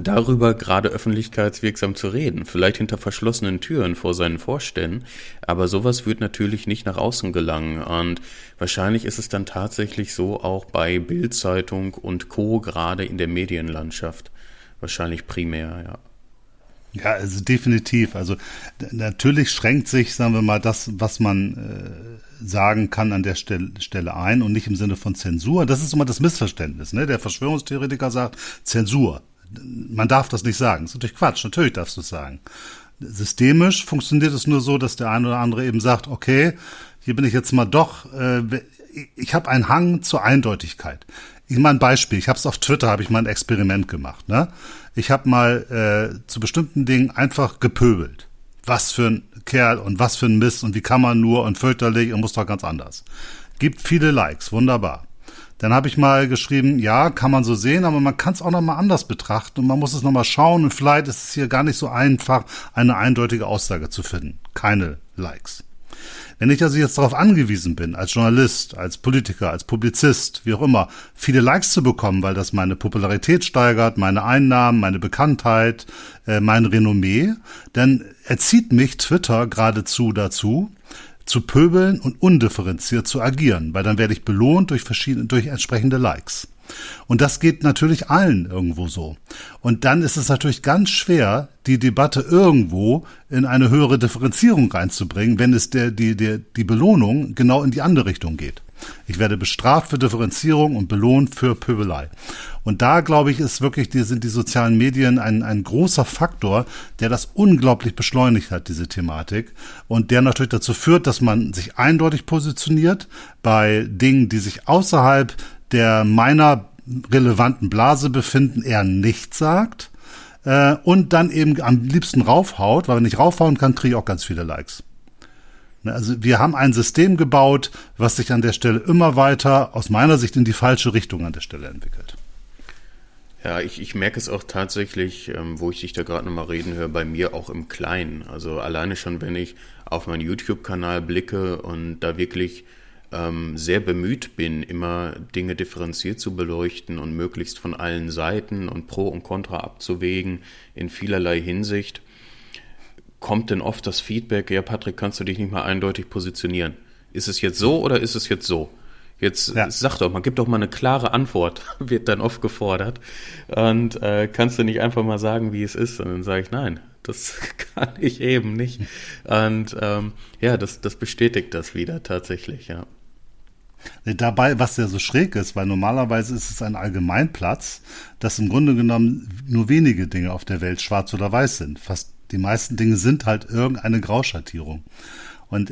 darüber gerade öffentlichkeitswirksam zu reden, vielleicht hinter verschlossenen Türen vor seinen Vorständen, aber sowas wird natürlich nicht nach außen gelangen und wahrscheinlich ist es dann tatsächlich so auch bei Bildzeitung und Co. gerade in der Medienlandschaft, wahrscheinlich primär, ja. Ja, also definitiv. Also natürlich schränkt sich, sagen wir mal, das, was man äh, sagen kann an der Stelle, Stelle ein und nicht im Sinne von Zensur. Das ist immer das Missverständnis. Ne? Der Verschwörungstheoretiker sagt Zensur man darf das nicht sagen. Das ist natürlich Quatsch, natürlich darfst du es sagen. Systemisch funktioniert es nur so, dass der eine oder andere eben sagt, okay, hier bin ich jetzt mal doch, äh, ich habe einen Hang zur Eindeutigkeit. Ich mal ein Beispiel, ich habe es auf Twitter, habe ich mal ein Experiment gemacht. Ne? Ich habe mal äh, zu bestimmten Dingen einfach gepöbelt. Was für ein Kerl und was für ein Mist und wie kann man nur und fürchterlich und muss doch ganz anders. Gibt viele Likes, wunderbar. Dann habe ich mal geschrieben, ja, kann man so sehen, aber man kann es auch noch mal anders betrachten und man muss es noch mal schauen und vielleicht ist es hier gar nicht so einfach, eine eindeutige Aussage zu finden. Keine Likes. Wenn ich also jetzt darauf angewiesen bin, als Journalist, als Politiker, als Publizist, wie auch immer, viele Likes zu bekommen, weil das meine Popularität steigert, meine Einnahmen, meine Bekanntheit, äh, mein Renommee, dann erzieht mich Twitter geradezu dazu, zu pöbeln und undifferenziert zu agieren, weil dann werde ich belohnt durch verschiedene, durch entsprechende Likes. Und das geht natürlich allen irgendwo so. Und dann ist es natürlich ganz schwer, die Debatte irgendwo in eine höhere Differenzierung reinzubringen, wenn es der, die, der, die Belohnung genau in die andere Richtung geht. Ich werde bestraft für Differenzierung und belohnt für Pöbelei. Und da, glaube ich, ist wirklich, die, sind die sozialen Medien ein, ein großer Faktor, der das unglaublich beschleunigt hat, diese Thematik. Und der natürlich dazu führt, dass man sich eindeutig positioniert bei Dingen, die sich außerhalb der meiner relevanten Blase befinden, eher nichts sagt. Äh, und dann eben am liebsten raufhaut, weil wenn ich raufhauen kann, kriege ich auch ganz viele Likes. Ne, also wir haben ein System gebaut, was sich an der Stelle immer weiter, aus meiner Sicht, in die falsche Richtung an der Stelle entwickelt. Ja, ich, ich merke es auch tatsächlich, ähm, wo ich dich da gerade nochmal reden höre, bei mir auch im Kleinen. Also alleine schon, wenn ich auf meinen YouTube-Kanal blicke und da wirklich ähm, sehr bemüht bin, immer Dinge differenziert zu beleuchten und möglichst von allen Seiten und Pro und Contra abzuwägen in vielerlei Hinsicht, kommt denn oft das Feedback, ja Patrick, kannst du dich nicht mal eindeutig positionieren? Ist es jetzt so oder ist es jetzt so? Jetzt ja. sag doch, man gibt doch mal eine klare Antwort, [laughs] wird dann oft gefordert. Und äh, kannst du nicht einfach mal sagen, wie es ist? Und dann sage ich, nein, das [laughs] kann ich eben nicht. Und ähm, ja, das, das bestätigt das wieder tatsächlich, ja. Dabei, was ja so schräg ist, weil normalerweise ist es ein Allgemeinplatz, dass im Grunde genommen nur wenige Dinge auf der Welt schwarz oder weiß sind. Fast die meisten Dinge sind halt irgendeine Grauschattierung. Und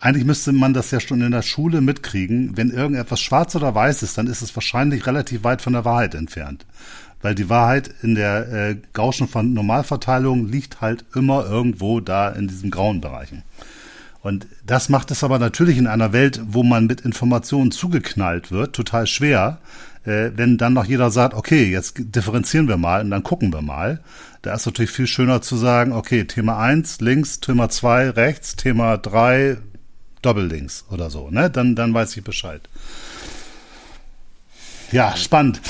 eigentlich müsste man das ja schon in der Schule mitkriegen. Wenn irgendetwas schwarz oder weiß ist, dann ist es wahrscheinlich relativ weit von der Wahrheit entfernt. Weil die Wahrheit in der äh, Gaußschen Normalverteilung liegt halt immer irgendwo da in diesen grauen Bereichen. Und das macht es aber natürlich in einer Welt, wo man mit Informationen zugeknallt wird, total schwer, äh, wenn dann noch jeder sagt, okay, jetzt differenzieren wir mal und dann gucken wir mal. Da ist natürlich viel schöner zu sagen, okay, Thema eins links, Thema zwei rechts, Thema drei doppellinks oder so, ne? Dann, dann weiß ich Bescheid. Ja, spannend.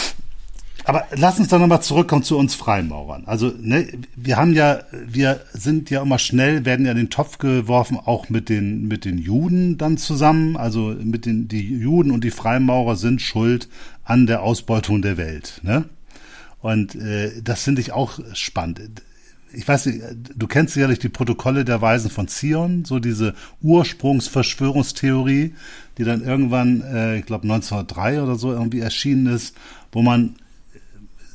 Aber lass uns doch nochmal zurückkommen zu uns Freimaurern. Also, ne, wir haben ja, wir sind ja immer schnell, werden ja in den Topf geworfen, auch mit den, mit den Juden dann zusammen. Also mit den, die Juden und die Freimaurer sind schuld an der Ausbeutung der Welt. Ne? Und äh, das finde ich auch spannend. Ich weiß nicht, du kennst sicherlich die Protokolle der Weisen von Zion, so diese Ursprungsverschwörungstheorie, die dann irgendwann, äh, ich glaube 1903 oder so irgendwie erschienen ist, wo man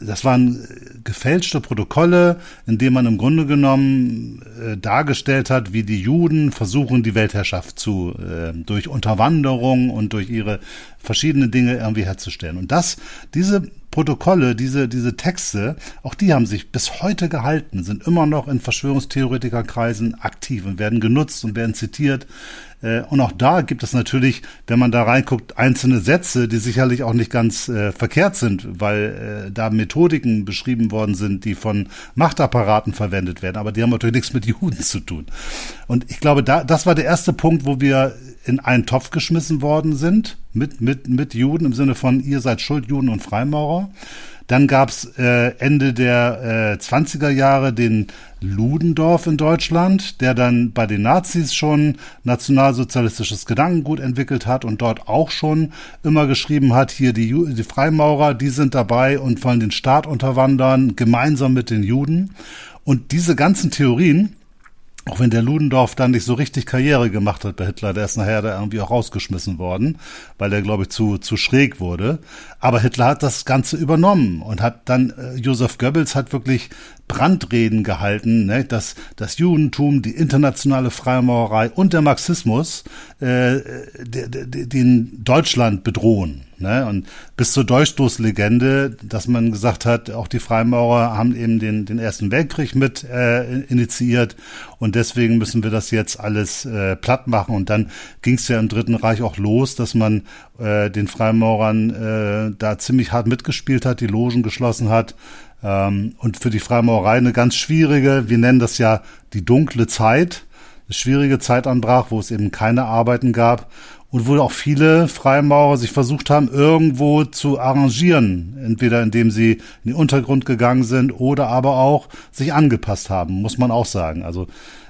das waren gefälschte Protokolle, in denen man im Grunde genommen äh, dargestellt hat, wie die Juden versuchen, die Weltherrschaft zu äh, durch Unterwanderung und durch ihre verschiedenen Dinge irgendwie herzustellen. Und das, diese Protokolle, diese, diese Texte, auch die haben sich bis heute gehalten, sind immer noch in Verschwörungstheoretikerkreisen aktiv und werden genutzt und werden zitiert. Äh, und auch da gibt es natürlich, wenn man da reinguckt, einzelne Sätze, die sicherlich auch nicht ganz äh, verkehrt sind, weil äh, da Methodiken beschrieben worden sind, die von Machtapparaten verwendet werden. Aber die haben natürlich nichts mit Juden zu tun. Und ich glaube, da, das war der erste Punkt, wo wir in einen Topf geschmissen worden sind mit, mit, mit Juden im Sinne von, ihr seid schuld, Juden und Freimaurer. Dann gab's äh, Ende der äh, 20er Jahre den Ludendorff in Deutschland, der dann bei den Nazis schon nationalsozialistisches Gedankengut entwickelt hat und dort auch schon immer geschrieben hat, hier die, die Freimaurer, die sind dabei und wollen den Staat unterwandern, gemeinsam mit den Juden. Und diese ganzen Theorien, auch wenn der Ludendorff dann nicht so richtig Karriere gemacht hat bei Hitler, der ist nachher da irgendwie auch rausgeschmissen worden, weil der, glaube ich, zu, zu schräg wurde. Aber Hitler hat das Ganze übernommen und hat dann, äh, Josef Goebbels hat wirklich Brandreden gehalten, ne, dass das Judentum, die internationale Freimaurerei und der Marxismus äh, den Deutschland bedrohen. Ne? Und bis zur Durchstoßlegende, dass man gesagt hat, auch die Freimaurer haben eben den, den Ersten Weltkrieg mit äh, initiiert und deswegen müssen wir das jetzt alles äh, platt machen. Und dann ging es ja im Dritten Reich auch los, dass man äh, den Freimaurern äh, da ziemlich hart mitgespielt hat, die Logen geschlossen hat. Ähm, und für die Freimaurerei eine ganz schwierige, wir nennen das ja die dunkle Zeit, eine schwierige Zeit anbrach, wo es eben keine Arbeiten gab und wo auch viele Freimaurer sich versucht haben, irgendwo zu arrangieren. Entweder indem sie in den Untergrund gegangen sind oder aber auch sich angepasst haben, muss man auch sagen. Also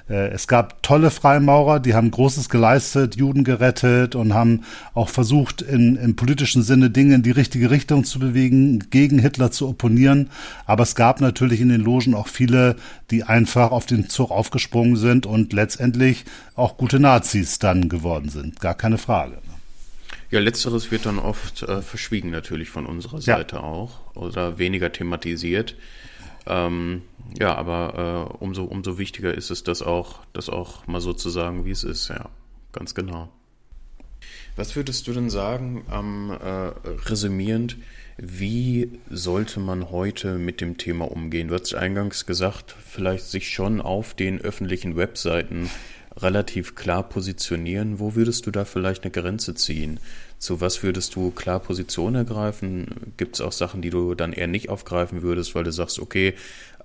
es gab tolle Freimaurer, die haben Großes geleistet, Juden gerettet und haben auch versucht, in, im politischen Sinne Dinge in die richtige Richtung zu bewegen, gegen Hitler zu opponieren. Aber es gab natürlich in den Logen auch viele, die einfach auf den Zug aufgesprungen sind und letztendlich auch gute Nazis dann geworden sind. Gar keine Frage. Ja, letzteres wird dann oft äh, verschwiegen natürlich von unserer Seite ja. auch oder weniger thematisiert. Ähm, ja, aber äh, umso, umso wichtiger ist es, das auch, das auch mal so zu sagen, wie es ist, ja, ganz genau. Was würdest du denn sagen, ähm, äh, resümierend, wie sollte man heute mit dem Thema umgehen? Du hast eingangs gesagt, vielleicht sich schon auf den öffentlichen Webseiten relativ klar positionieren. Wo würdest du da vielleicht eine Grenze ziehen? Zu was würdest du klar Position ergreifen? Gibt es auch Sachen, die du dann eher nicht aufgreifen würdest, weil du sagst, okay,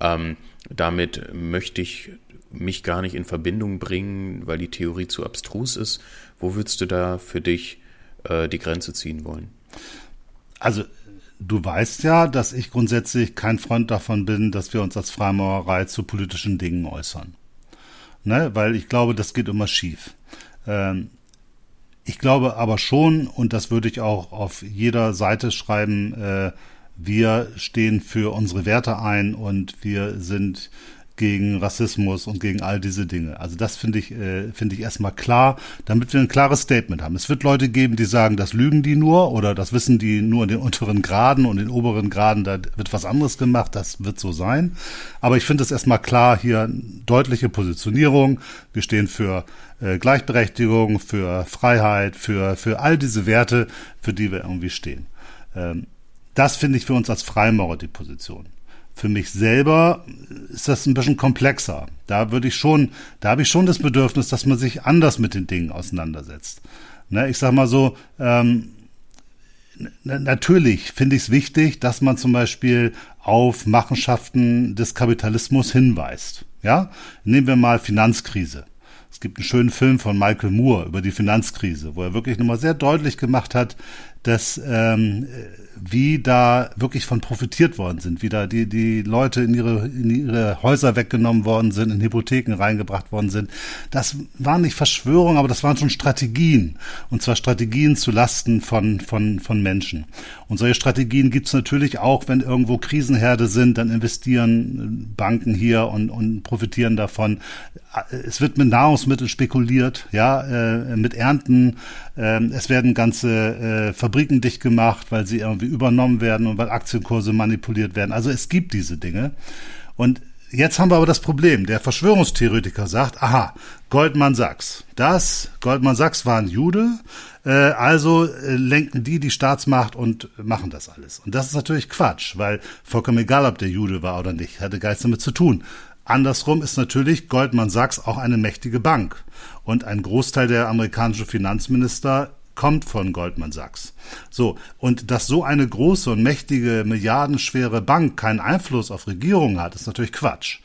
ähm, damit möchte ich mich gar nicht in Verbindung bringen, weil die Theorie zu abstrus ist. Wo würdest du da für dich äh, die Grenze ziehen wollen? Also du weißt ja, dass ich grundsätzlich kein Freund davon bin, dass wir uns als Freimaurerei zu politischen Dingen äußern. Ne? Weil ich glaube, das geht immer schief. Ähm, ich glaube aber schon, und das würde ich auch auf jeder Seite schreiben, äh, wir stehen für unsere Werte ein und wir sind gegen Rassismus und gegen all diese Dinge. Also das finde ich, äh, finde ich erstmal klar, damit wir ein klares Statement haben. Es wird Leute geben, die sagen, das lügen die nur oder das wissen die nur in den unteren Graden und in den oberen Graden, da wird was anderes gemacht, das wird so sein. Aber ich finde es erstmal klar, hier deutliche Positionierung. Wir stehen für äh, Gleichberechtigung, für Freiheit, für, für all diese Werte, für die wir irgendwie stehen. Ähm, das finde ich für uns als Freimaurer die Position. Für mich selber ist das ein bisschen komplexer. Da würde ich schon, da habe ich schon das Bedürfnis, dass man sich anders mit den Dingen auseinandersetzt. Ne, ich sag mal so, ähm, natürlich finde ich es wichtig, dass man zum Beispiel auf Machenschaften des Kapitalismus hinweist. Ja, nehmen wir mal Finanzkrise. Es gibt einen schönen Film von Michael Moore über die Finanzkrise, wo er wirklich nochmal sehr deutlich gemacht hat, dass ähm, wie da wirklich von profitiert worden sind, wie da die, die Leute in ihre, in ihre Häuser weggenommen worden sind, in Hypotheken reingebracht worden sind. Das waren nicht Verschwörungen, aber das waren schon Strategien. Und zwar Strategien zu Lasten von, von, von Menschen. Und solche Strategien gibt's natürlich auch, wenn irgendwo Krisenherde sind, dann investieren Banken hier und, und profitieren davon. Es wird mit Nahrungsmitteln spekuliert, ja, äh, mit Ernten. Äh, es werden ganze äh, Fabriken dicht gemacht, weil sie irgendwie übernommen werden und weil Aktienkurse manipuliert werden. Also es gibt diese Dinge. Und jetzt haben wir aber das Problem. Der Verschwörungstheoretiker sagt, aha, Goldman Sachs. Das, Goldman Sachs war ein Jude, äh, also äh, lenken die die Staatsmacht und machen das alles. Und das ist natürlich Quatsch, weil vollkommen egal, ob der Jude war oder nicht, hatte gar nichts damit zu tun. Andersrum ist natürlich Goldman Sachs auch eine mächtige Bank. Und ein Großteil der amerikanischen Finanzminister kommt von Goldman Sachs. So, und dass so eine große und mächtige, milliardenschwere Bank keinen Einfluss auf Regierungen hat, ist natürlich Quatsch.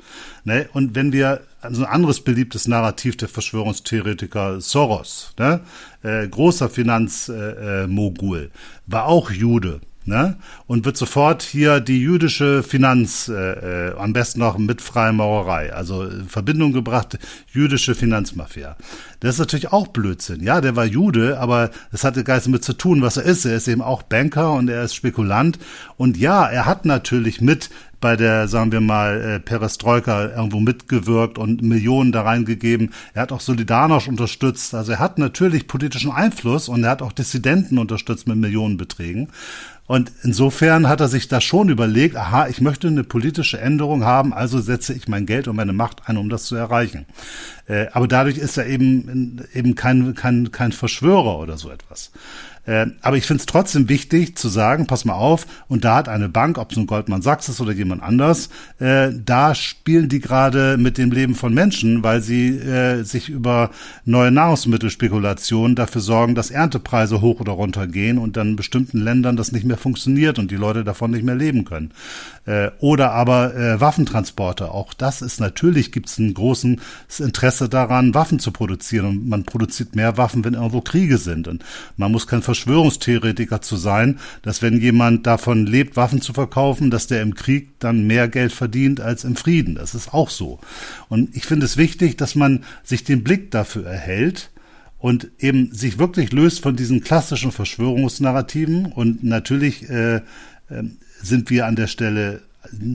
Ne? Und wenn wir also ein anderes beliebtes Narrativ der Verschwörungstheoretiker Soros, ne? äh, großer Finanzmogul, äh, war auch Jude ne? und wird sofort hier die jüdische Finanz, äh, äh, am besten noch mit Freimaurerei, also in Verbindung gebracht, jüdische Finanzmafia. Das ist natürlich auch Blödsinn. Ja, der war Jude, aber das hatte gar nichts damit zu tun, was er ist. Er ist eben auch Banker und er ist Spekulant. Und ja, er hat natürlich mit bei der, sagen wir mal, äh, Perestroika irgendwo mitgewirkt und Millionen da reingegeben. Er hat auch Solidarność unterstützt. Also er hat natürlich politischen Einfluss und er hat auch Dissidenten unterstützt mit Millionenbeträgen. Und insofern hat er sich da schon überlegt, aha, ich möchte eine politische Änderung haben, also setze ich mein Geld und meine Macht ein, um das zu erreichen. Äh, aber dadurch ist er eben, eben kein, kein, kein Verschwörer oder so etwas. Äh, aber ich finde es trotzdem wichtig zu sagen, pass mal auf, und da hat eine Bank, ob es nun Goldman Sachs ist oder jemand anders, äh, da spielen die gerade mit dem Leben von Menschen, weil sie äh, sich über neue Nahrungsmittelspekulationen dafür sorgen, dass Erntepreise hoch oder runter gehen und dann in bestimmten Ländern das nicht mehr funktioniert und die Leute davon nicht mehr leben können. Äh, oder aber äh, Waffentransporte. Auch das ist natürlich, gibt es ein großes Interesse daran, Waffen zu produzieren. Und man produziert mehr Waffen, wenn irgendwo Kriege sind. Und man muss kein Verschwörungstheoretiker zu sein, dass wenn jemand davon lebt, Waffen zu verkaufen, dass der im Krieg dann mehr Geld verdient als im Frieden. Das ist auch so. Und ich finde es wichtig, dass man sich den Blick dafür erhält, und eben sich wirklich löst von diesen klassischen Verschwörungsnarrativen. Und natürlich äh, ähm, sind wir an der Stelle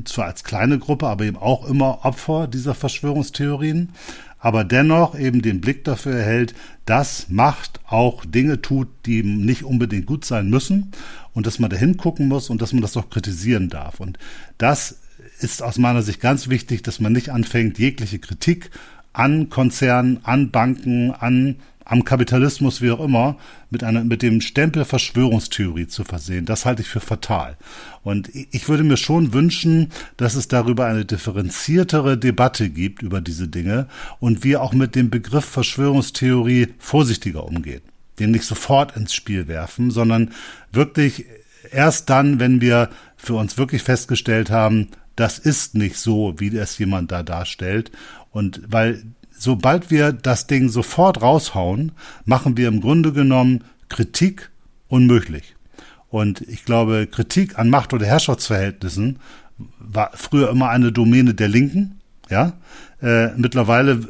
zwar als kleine Gruppe, aber eben auch immer Opfer dieser Verschwörungstheorien, aber dennoch eben den Blick dafür erhält, dass Macht auch Dinge tut, die nicht unbedingt gut sein müssen und dass man da hingucken muss und dass man das auch kritisieren darf. Und das ist aus meiner Sicht ganz wichtig, dass man nicht anfängt, jegliche Kritik an Konzernen, an Banken, an am Kapitalismus, wie auch immer, mit einer, mit dem Stempel Verschwörungstheorie zu versehen. Das halte ich für fatal. Und ich würde mir schon wünschen, dass es darüber eine differenziertere Debatte gibt über diese Dinge und wir auch mit dem Begriff Verschwörungstheorie vorsichtiger umgehen. Den nicht sofort ins Spiel werfen, sondern wirklich erst dann, wenn wir für uns wirklich festgestellt haben, das ist nicht so, wie es jemand da darstellt. Und weil sobald wir das Ding sofort raushauen, machen wir im Grunde genommen Kritik unmöglich. Und ich glaube, Kritik an Macht- oder Herrschaftsverhältnissen war früher immer eine Domäne der Linken. Ja, äh, mittlerweile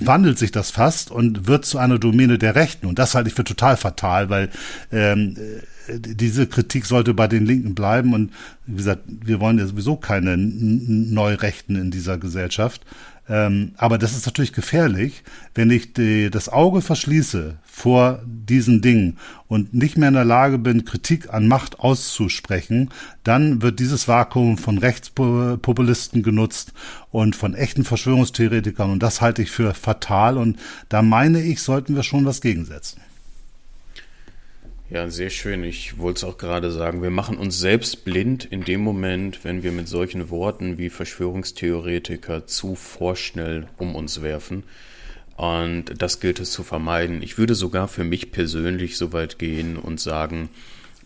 wandelt sich das fast und wird zu einer Domäne der Rechten. Und das halte ich für total fatal, weil ähm, äh, diese Kritik sollte bei den Linken bleiben. Und wie gesagt, wir wollen ja sowieso keine Neurechten in dieser Gesellschaft. Ähm, aber das ist natürlich gefährlich, wenn ich die, das Auge verschließe vor diesen Dingen und nicht mehr in der Lage bin, Kritik an Macht auszusprechen, dann wird dieses Vakuum von Rechtspopulisten genutzt und von echten Verschwörungstheoretikern und das halte ich für fatal und da meine ich, sollten wir schon was gegensetzen. Ja, sehr schön. Ich wollte es auch gerade sagen. Wir machen uns selbst blind in dem Moment, wenn wir mit solchen Worten wie Verschwörungstheoretiker zu vorschnell um uns werfen. Und das gilt es zu vermeiden. Ich würde sogar für mich persönlich so weit gehen und sagen,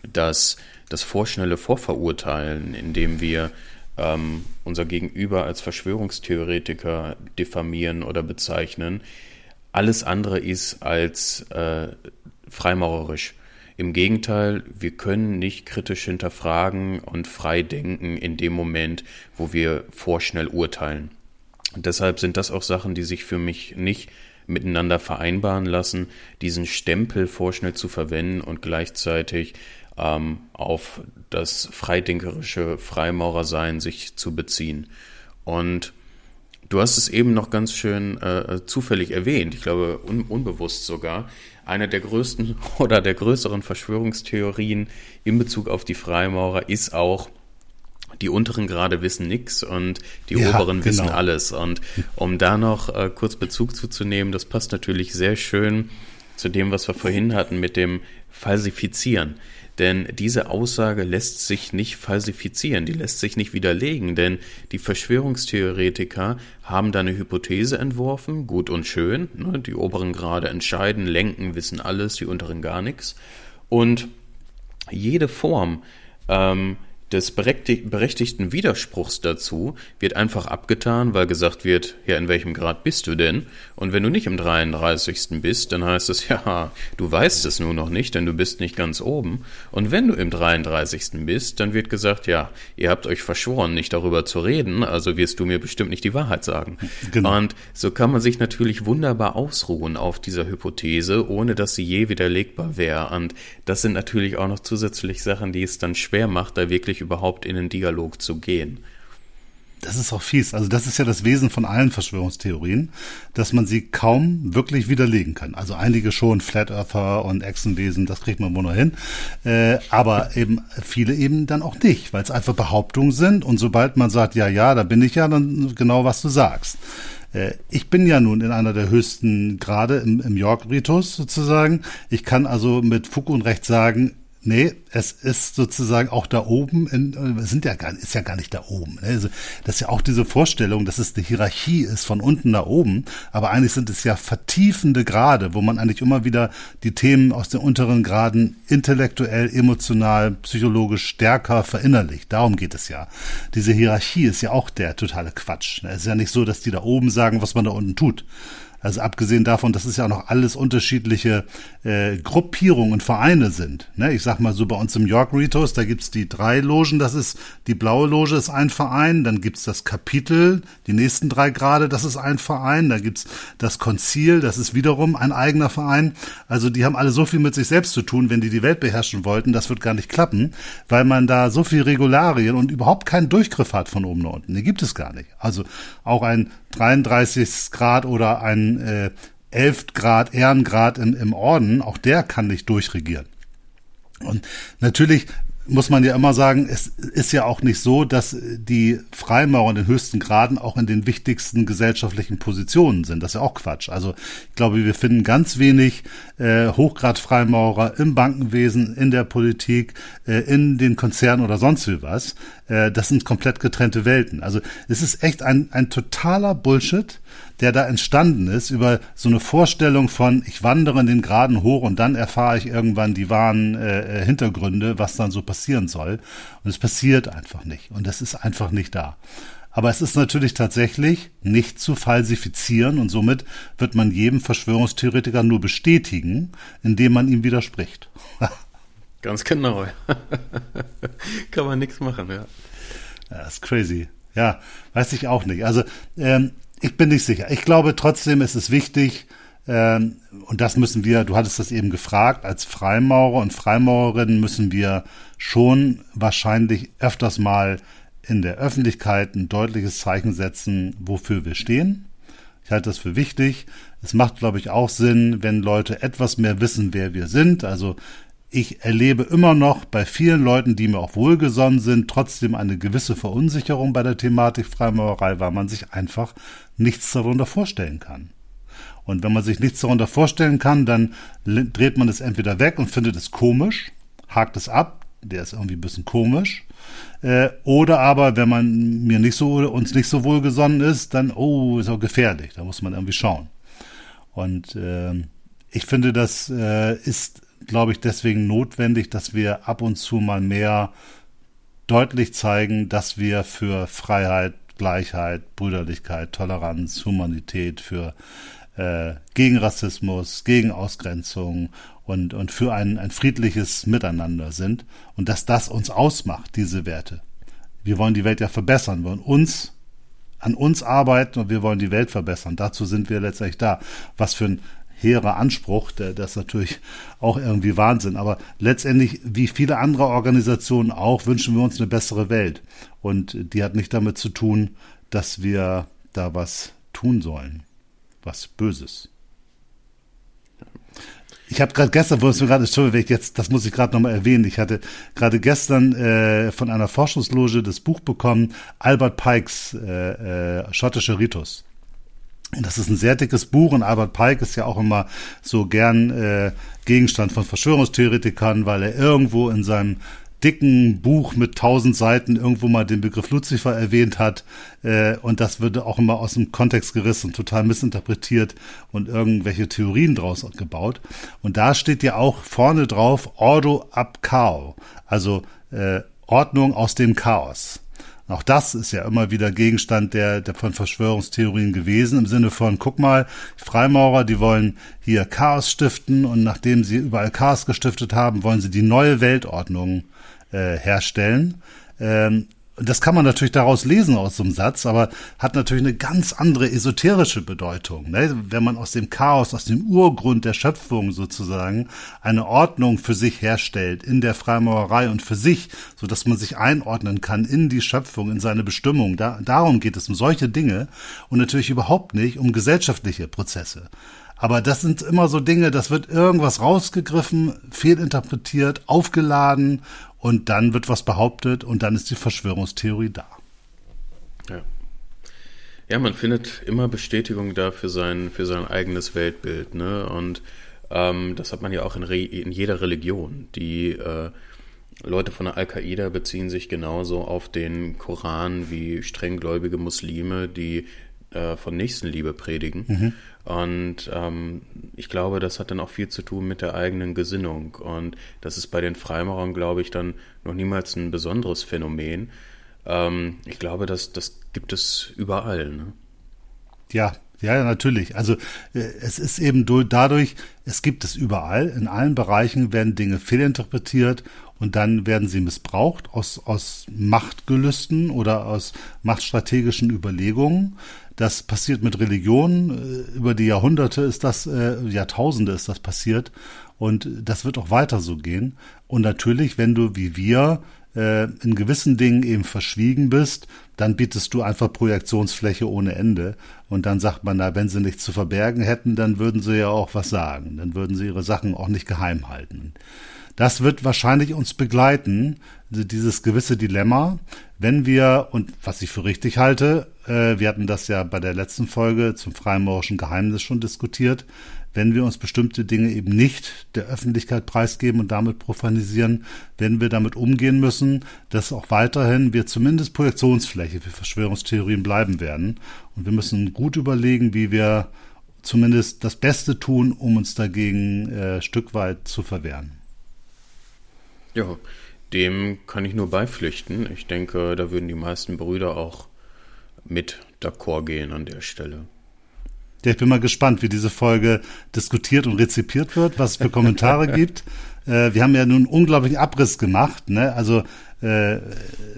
dass das vorschnelle Vorverurteilen, indem wir ähm, unser Gegenüber als Verschwörungstheoretiker diffamieren oder bezeichnen, alles andere ist als äh, freimaurerisch Im Gegenteil, wir können nicht kritisch hinterfragen und frei denken in dem Moment, wo wir vorschnell urteilen. Deshalb sind das auch Sachen, die sich für mich nicht miteinander vereinbaren lassen, diesen Stempel vorschnell zu verwenden und gleichzeitig ähm, auf das freidenkerische Freimaurersein sich zu beziehen. Und du hast es eben noch ganz schön äh, zufällig erwähnt, ich glaube un unbewusst sogar, eine der größten [laughs] oder der größeren Verschwörungstheorien in Bezug auf die Freimaurer ist auch, die unteren Grade wissen nichts und die ja, oberen genau. wissen alles. Und um da noch äh, kurz Bezug zuzunehmen, das passt natürlich sehr schön zu dem, was wir vorhin hatten mit dem Falsifizieren. Denn diese Aussage lässt sich nicht falsifizieren, die lässt sich nicht widerlegen, denn die Verschwörungstheoretiker haben da eine Hypothese entworfen, gut und schön, ne, die oberen Grade entscheiden, lenken, wissen alles, die unteren gar nichts. Und jede Form ähm, des berechtigten Widerspruchs dazu wird einfach abgetan, weil gesagt wird, ja, in welchem Grad bist du denn? Und wenn du nicht im 33. bist, dann heißt es, [laughs] ja, du weißt es nur noch nicht, denn du bist nicht ganz oben. Und wenn du im 33. bist, dann wird gesagt, ja, ihr habt euch verschworen, nicht darüber zu reden, also wirst du mir bestimmt nicht die Wahrheit sagen. Genau. Und so kann man sich natürlich wunderbar ausruhen auf dieser Hypothese, ohne dass sie je widerlegbar wäre. Und das sind natürlich auch noch zusätzlich Sachen, die es dann schwer macht, da wirklich überhaupt in den Dialog zu gehen. Das ist auch fies. Also das ist ja das Wesen von allen Verschwörungstheorien, dass man sie kaum wirklich widerlegen kann. Also einige schon, Flat Earther und Echsenwesen, das kriegt man wohl noch hin. Äh, aber eben viele eben dann auch nicht, weil es einfach Behauptungen sind. Und sobald man sagt, ja, ja, da bin ich ja, dann genau, was du sagst. Äh, ich bin ja nun in einer der höchsten Grade im, im York-Ritus sozusagen. Ich kann also mit Fug und Recht sagen, Nee, es ist sozusagen auch da oben, in, sind ja gar, ist ja gar nicht da oben. Ne? Also das ist ja auch diese Vorstellung, dass es eine Hierarchie ist von unten nach oben, aber eigentlich sind es ja vertiefende Grade, wo man eigentlich immer wieder die Themen aus den unteren Graden intellektuell, emotional, psychologisch stärker verinnerlicht. Darum geht es ja. Diese Hierarchie ist ja auch der totale Quatsch. Ne? Es ist ja nicht so, dass die da oben sagen, was man da unten tut. Also abgesehen davon, dass es ja auch noch alles unterschiedliche äh, Gruppierungen und Vereine sind. Ne? Ich sag mal so bei uns im York Ritos, da gibt's die drei Logen, das ist die blaue Loge ist ein Verein, dann gibt's das Kapitel, die nächsten drei Grade, das ist ein Verein, da gibt's das Konzil, das ist wiederum ein eigener Verein. Also die haben alle so viel mit sich selbst zu tun, wenn die die Welt beherrschen wollten, das wird gar nicht klappen, weil man da so viel Regularien und überhaupt keinen Durchgriff hat von oben nach unten. Die gibt es gar nicht. Also auch ein 33 Grad oder ein äh, 11 Grad Ehrengrad im, im Orden, auch der kann nicht durchregieren. Und natürlich muss man ja immer sagen, es ist ja auch nicht so, dass die Freimaurer in den höchsten Graden auch in den wichtigsten gesellschaftlichen Positionen sind. Das ist ja auch Quatsch. Also ich glaube, wir finden ganz wenig äh, Hochgrad-Freimaurer im Bankenwesen, in der Politik, äh, in den Konzernen oder sonst wie was. Äh, das sind komplett getrennte Welten. Also es ist echt ein, ein totaler Bullshit, der da entstanden ist über so eine Vorstellung von, ich wandere in den Graden hoch und dann erfahre ich irgendwann die wahren äh, äh, Hintergründe, was dann so passieren soll. Und es passiert einfach nicht. Und das ist einfach nicht da. Aber es ist natürlich tatsächlich nicht zu falsifizieren und somit wird man jedem Verschwörungstheoretiker nur bestätigen, indem man ihm widerspricht. [laughs] Ganz genau. [laughs] Kann man nichts machen, ja. Das ist crazy. Ja, weiß ich auch nicht. Also ähm, ich bin nicht sicher. Ich glaube trotzdem, ist es wichtig, ähm, und das müssen wir, du hattest das eben gefragt, als Freimaurer und Freimaurerinnen müssen wir schon wahrscheinlich öfters mal in der Öffentlichkeit ein deutliches Zeichen setzen, wofür wir stehen. Ich halte das für wichtig. Es macht, glaube ich, auch Sinn, wenn Leute etwas mehr wissen, wer wir sind. Also ich erlebe immer noch bei vielen Leuten, die mir auch wohlgesonnen sind, trotzdem eine gewisse Verunsicherung bei der Thematik Freimaurerei, weil man sich einfach nichts darunter vorstellen kann. Und wenn man sich nichts darunter vorstellen kann, dann dreht man es entweder weg und findet es komisch, hakt es ab, der ist irgendwie ein bisschen komisch. Äh, oder aber, wenn man mir nicht so, uns nicht so wohlgesonnen ist, dann, oh, ist auch gefährlich, da muss man irgendwie schauen. Und äh, ich finde, das äh, ist glaube ich, deswegen notwendig, dass wir ab und zu mal mehr deutlich zeigen, dass wir für Freiheit, Gleichheit, Brüderlichkeit, Toleranz, Humanität, für äh, gegen Rassismus, gegen Ausgrenzung und, und für ein, ein friedliches Miteinander sind und dass das uns ausmacht, diese Werte. Wir wollen die Welt ja verbessern, wir wollen uns an uns arbeiten und wir wollen die Welt verbessern. Dazu sind wir letztendlich da. Was für ein hehrer Anspruch, der, das ist natürlich auch irgendwie Wahnsinn. Aber letztendlich, wie viele andere Organisationen auch, wünschen wir uns eine bessere Welt. Und die hat nicht damit zu tun, dass wir da was tun sollen. Was Böses. Ich habe gerade gestern, wo es mir gerade, Entschuldigung, jetzt, das muss ich gerade nochmal erwähnen. Ich hatte gerade gestern äh, von einer Forschungsloge das Buch bekommen, Albert Pikes äh, äh, Schottische Ritus. Das ist ein sehr dickes Buch und Albert Pike ist ja auch immer so gern äh, Gegenstand von Verschwörungstheoretikern, weil er irgendwo in seinem dicken Buch mit tausend Seiten irgendwo mal den Begriff Lucifer erwähnt hat. Äh, und das wird auch immer aus dem Kontext gerissen, total missinterpretiert und irgendwelche Theorien draus gebaut. Und da steht ja auch vorne drauf Ordo ab Chaos, also äh, Ordnung aus dem Chaos. Auch das ist ja immer wieder Gegenstand der, der von Verschwörungstheorien gewesen, im Sinne von, guck mal, Freimaurer, die wollen hier Chaos stiften und nachdem sie überall Chaos gestiftet haben, wollen sie die neue Weltordnung äh, herstellen. Ähm, das kann man natürlich daraus lesen aus so einem Satz, aber hat natürlich eine ganz andere esoterische Bedeutung. Ne? Wenn man aus dem Chaos, aus dem Urgrund der Schöpfung sozusagen eine Ordnung für sich herstellt in der Freimaurerei und für sich, so dass man sich einordnen kann in die Schöpfung, in seine Bestimmung. Da, darum geht es um solche Dinge und natürlich überhaupt nicht um gesellschaftliche Prozesse. Aber das sind immer so Dinge, das wird irgendwas rausgegriffen, fehlinterpretiert, aufgeladen und dann wird was behauptet und dann ist die Verschwörungstheorie da. Ja. Ja, man findet immer Bestätigung da für sein, für sein eigenes Weltbild, ne? Und ähm, das hat man ja auch in, Re in jeder Religion. Die äh, Leute von der Al-Qaida beziehen sich genauso auf den Koran wie strenggläubige Muslime, die äh, von Nächstenliebe predigen. Mhm. Und ähm, ich glaube, das hat dann auch viel zu tun mit der eigenen Gesinnung. Und das ist bei den Freimaurern, glaube ich, dann noch niemals ein besonderes Phänomen. Ähm, ich glaube, das, das gibt es überall. Ne? Ja, ja, natürlich. Also äh, es ist eben dadurch, es gibt es überall. In allen Bereichen werden Dinge fehlinterpretiert und dann werden sie missbraucht aus, aus Machtgelüsten oder aus machtstrategischen Überlegungen. Das passiert mit Religionen. Äh, über die Jahrhunderte ist das, äh, Jahrtausende ist das passiert. Und das wird auch weiter so gehen. Und natürlich, wenn du wie wir äh, in gewissen Dingen eben verschwiegen bist, dann bietest du einfach Projektionsfläche ohne Ende. Und dann sagt man, na, wenn sie nichts zu verbergen hätten, dann würden sie ja auch was sagen. Dann würden sie ihre Sachen auch nicht geheim halten. Das wird wahrscheinlich uns begleiten, dieses gewisse Dilemma, wenn wir, und was ich für richtig halte, äh, wir hatten das ja bei der letzten Folge zum Freimaurischen Geheimnis schon diskutiert, wenn wir uns bestimmte Dinge eben nicht der Öffentlichkeit preisgeben und damit profanisieren, wenn wir damit umgehen müssen, dass auch weiterhin wir zumindest Projektionsfläche für Verschwörungstheorien bleiben werden. Und wir müssen gut überlegen, wie wir zumindest das Beste tun, um uns dagegen äh, Stück weit zu verwehren. Ja, dem kann ich nur beipflichten. Ich denke, da würden die meisten Brüder auch mit d'accord gehen an der Stelle. Ja, ich bin mal gespannt, wie diese Folge diskutiert und rezipiert wird, was es für Kommentare [laughs] gibt. Äh, wir haben ja nun unglaublichen Abriss gemacht. Ne? Also äh,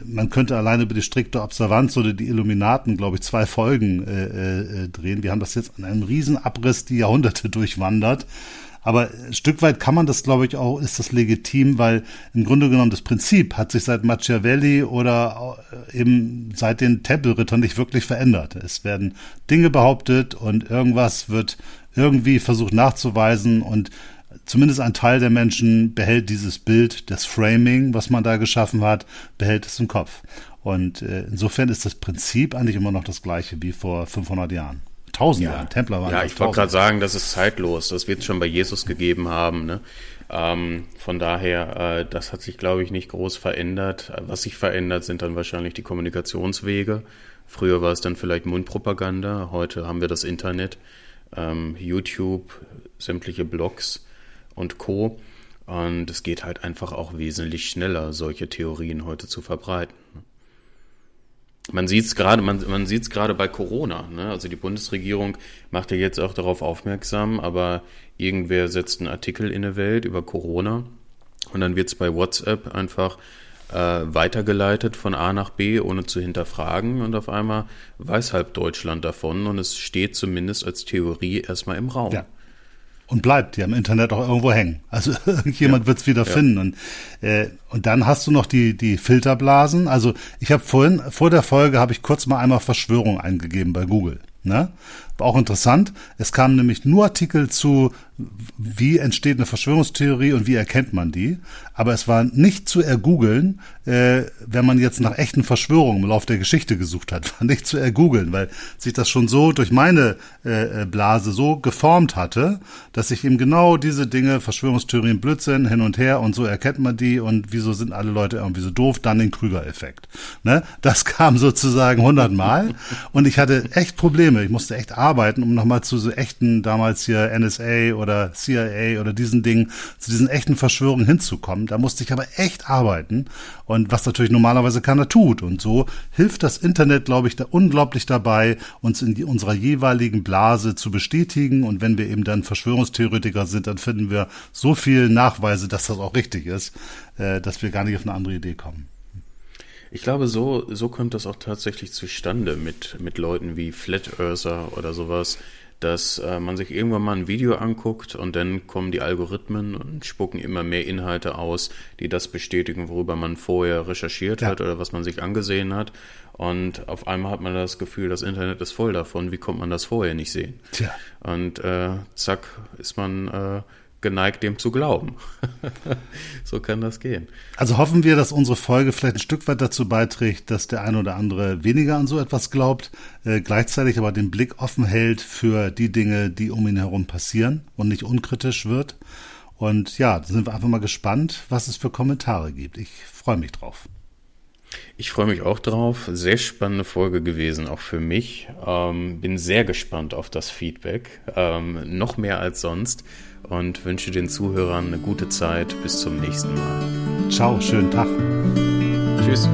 man könnte alleine über die strikte Observanz oder die Illuminaten, glaube ich, zwei Folgen äh, äh, drehen. Wir haben das jetzt an einem riesen Abriss die Jahrhunderte durchwandert. Aber ein Stück weit kann man das, glaube ich, auch, ist das legitim, weil im Grunde genommen das Prinzip hat sich seit Machiavelli oder äh, eben seit den Tempelrittern nicht wirklich verändert. Es werden Dinge behauptet und irgendwas wird irgendwie versucht nachzuweisen und zumindest ein Teil der Menschen behält dieses Bild, das Framing, was man da geschaffen hat, behält es im Kopf. Und äh, insofern ist das Prinzip eigentlich immer noch das gleiche wie vor 500 Jahren. Tausende ja. Templer waren. Ja, ich wollte gerade sagen, das ist zeitlos. Das wird es schon bei Jesus gegeben haben. Ne? Ähm, von daher, äh, das hat sich, glaube ich, nicht groß verändert. Was sich verändert, sind dann wahrscheinlich die Kommunikationswege. Früher war es dann vielleicht Mundpropaganda. Heute haben wir das Internet, ähm, YouTube, sämtliche Blogs und Co. Und es geht halt einfach auch wesentlich schneller, solche Theorien heute zu verbreiten. Man sieht es gerade, man, man sieht es gerade bei Corona. Ne? Also die Bundesregierung macht ja jetzt auch darauf aufmerksam, aber irgendwer setzt einen Artikel in der Welt über Corona und dann wird es bei WhatsApp einfach äh, weitergeleitet von A nach B, ohne zu hinterfragen. Und auf einmal weiß halb Deutschland davon und es steht zumindest als Theorie erstmal im Raum. Ja und bleibt ja im Internet auch irgendwo hängen. Also [laughs] irgendjemand ja. wird es wieder ja. finden. Und, äh, und dann hast du noch die, die Filterblasen. Also ich habe vorhin, vor der Folge habe ich kurz mal einmal Verschwörung eingegeben bei Google. Ne? Auch interessant. Es kamen nämlich nur Artikel zu, wie entsteht eine Verschwörungstheorie und wie erkennt man die. Aber es war nicht zu ergoogeln, äh, wenn man jetzt nach echten Verschwörungen im Laufe der Geschichte gesucht hat, [laughs] war nicht zu ergoogeln, weil sich das schon so durch meine äh, äh, Blase so geformt hatte, dass ich eben genau diese Dinge, Verschwörungstheorien, Blödsinn, hin und her und so erkennt man die und wieso sind alle Leute irgendwie so doof, dann den Krüger-Effekt. Ne? Das [laughs] kam sozusagen hundertmal und ich hatte echt Probleme. Ich musste echt arbeiten, um nochmal zu so echten, damals hier NSA oder CIA oder diesen Dingen, zu diesen echten Verschwörungen hinzukommen. Da musste ich aber echt arbeiten und was natürlich normalerweise keiner tut. Und so hilft das Internet, glaube ich, da unglaublich dabei, uns in unserer jeweiligen Blase zu bestätigen. Und wenn wir eben dann Verschwörungstheoretiker sind, dann finden wir so viel Nachweise, dass das auch richtig ist, äh, dass wir gar nicht auf eine andere Idee kommen. Ich glaube, so, so kommt das auch tatsächlich zustande mit, mit Leuten wie Flat Earther oder sowas, dass äh, man sich irgendwann mal ein Video anguckt und dann kommen die Algorithmen und spucken immer mehr Inhalte aus, die das bestätigen, worüber man vorher recherchiert ja. hat oder was man sich angesehen hat. Und auf einmal hat man das Gefühl, das Internet ist voll davon. Wie kommt man das vorher nicht sehen? Tja. Und äh, zack, ist man äh, geneigt, dem zu glauben. [laughs] so kann das gehen. Also hoffen wir, dass unsere Folge vielleicht ein Stück weit dazu beiträgt, dass der eine oder andere weniger an so etwas glaubt, äh, gleichzeitig aber den Blick offen hält für die Dinge, die um ihn herum passieren und nicht unkritisch wird. Und ja, da sind wir einfach mal gespannt, was es für Kommentare gibt. Ich freue mich drauf. Ich freue mich auch drauf. Sehr spannende Folge gewesen, auch für mich. Ähm, bin sehr gespannt auf das Feedback, ähm, noch mehr als sonst und wünsche den Zuhörern eine gute Zeit. Bis zum nächsten Mal. Ciao, schönen Tag. Tschüss.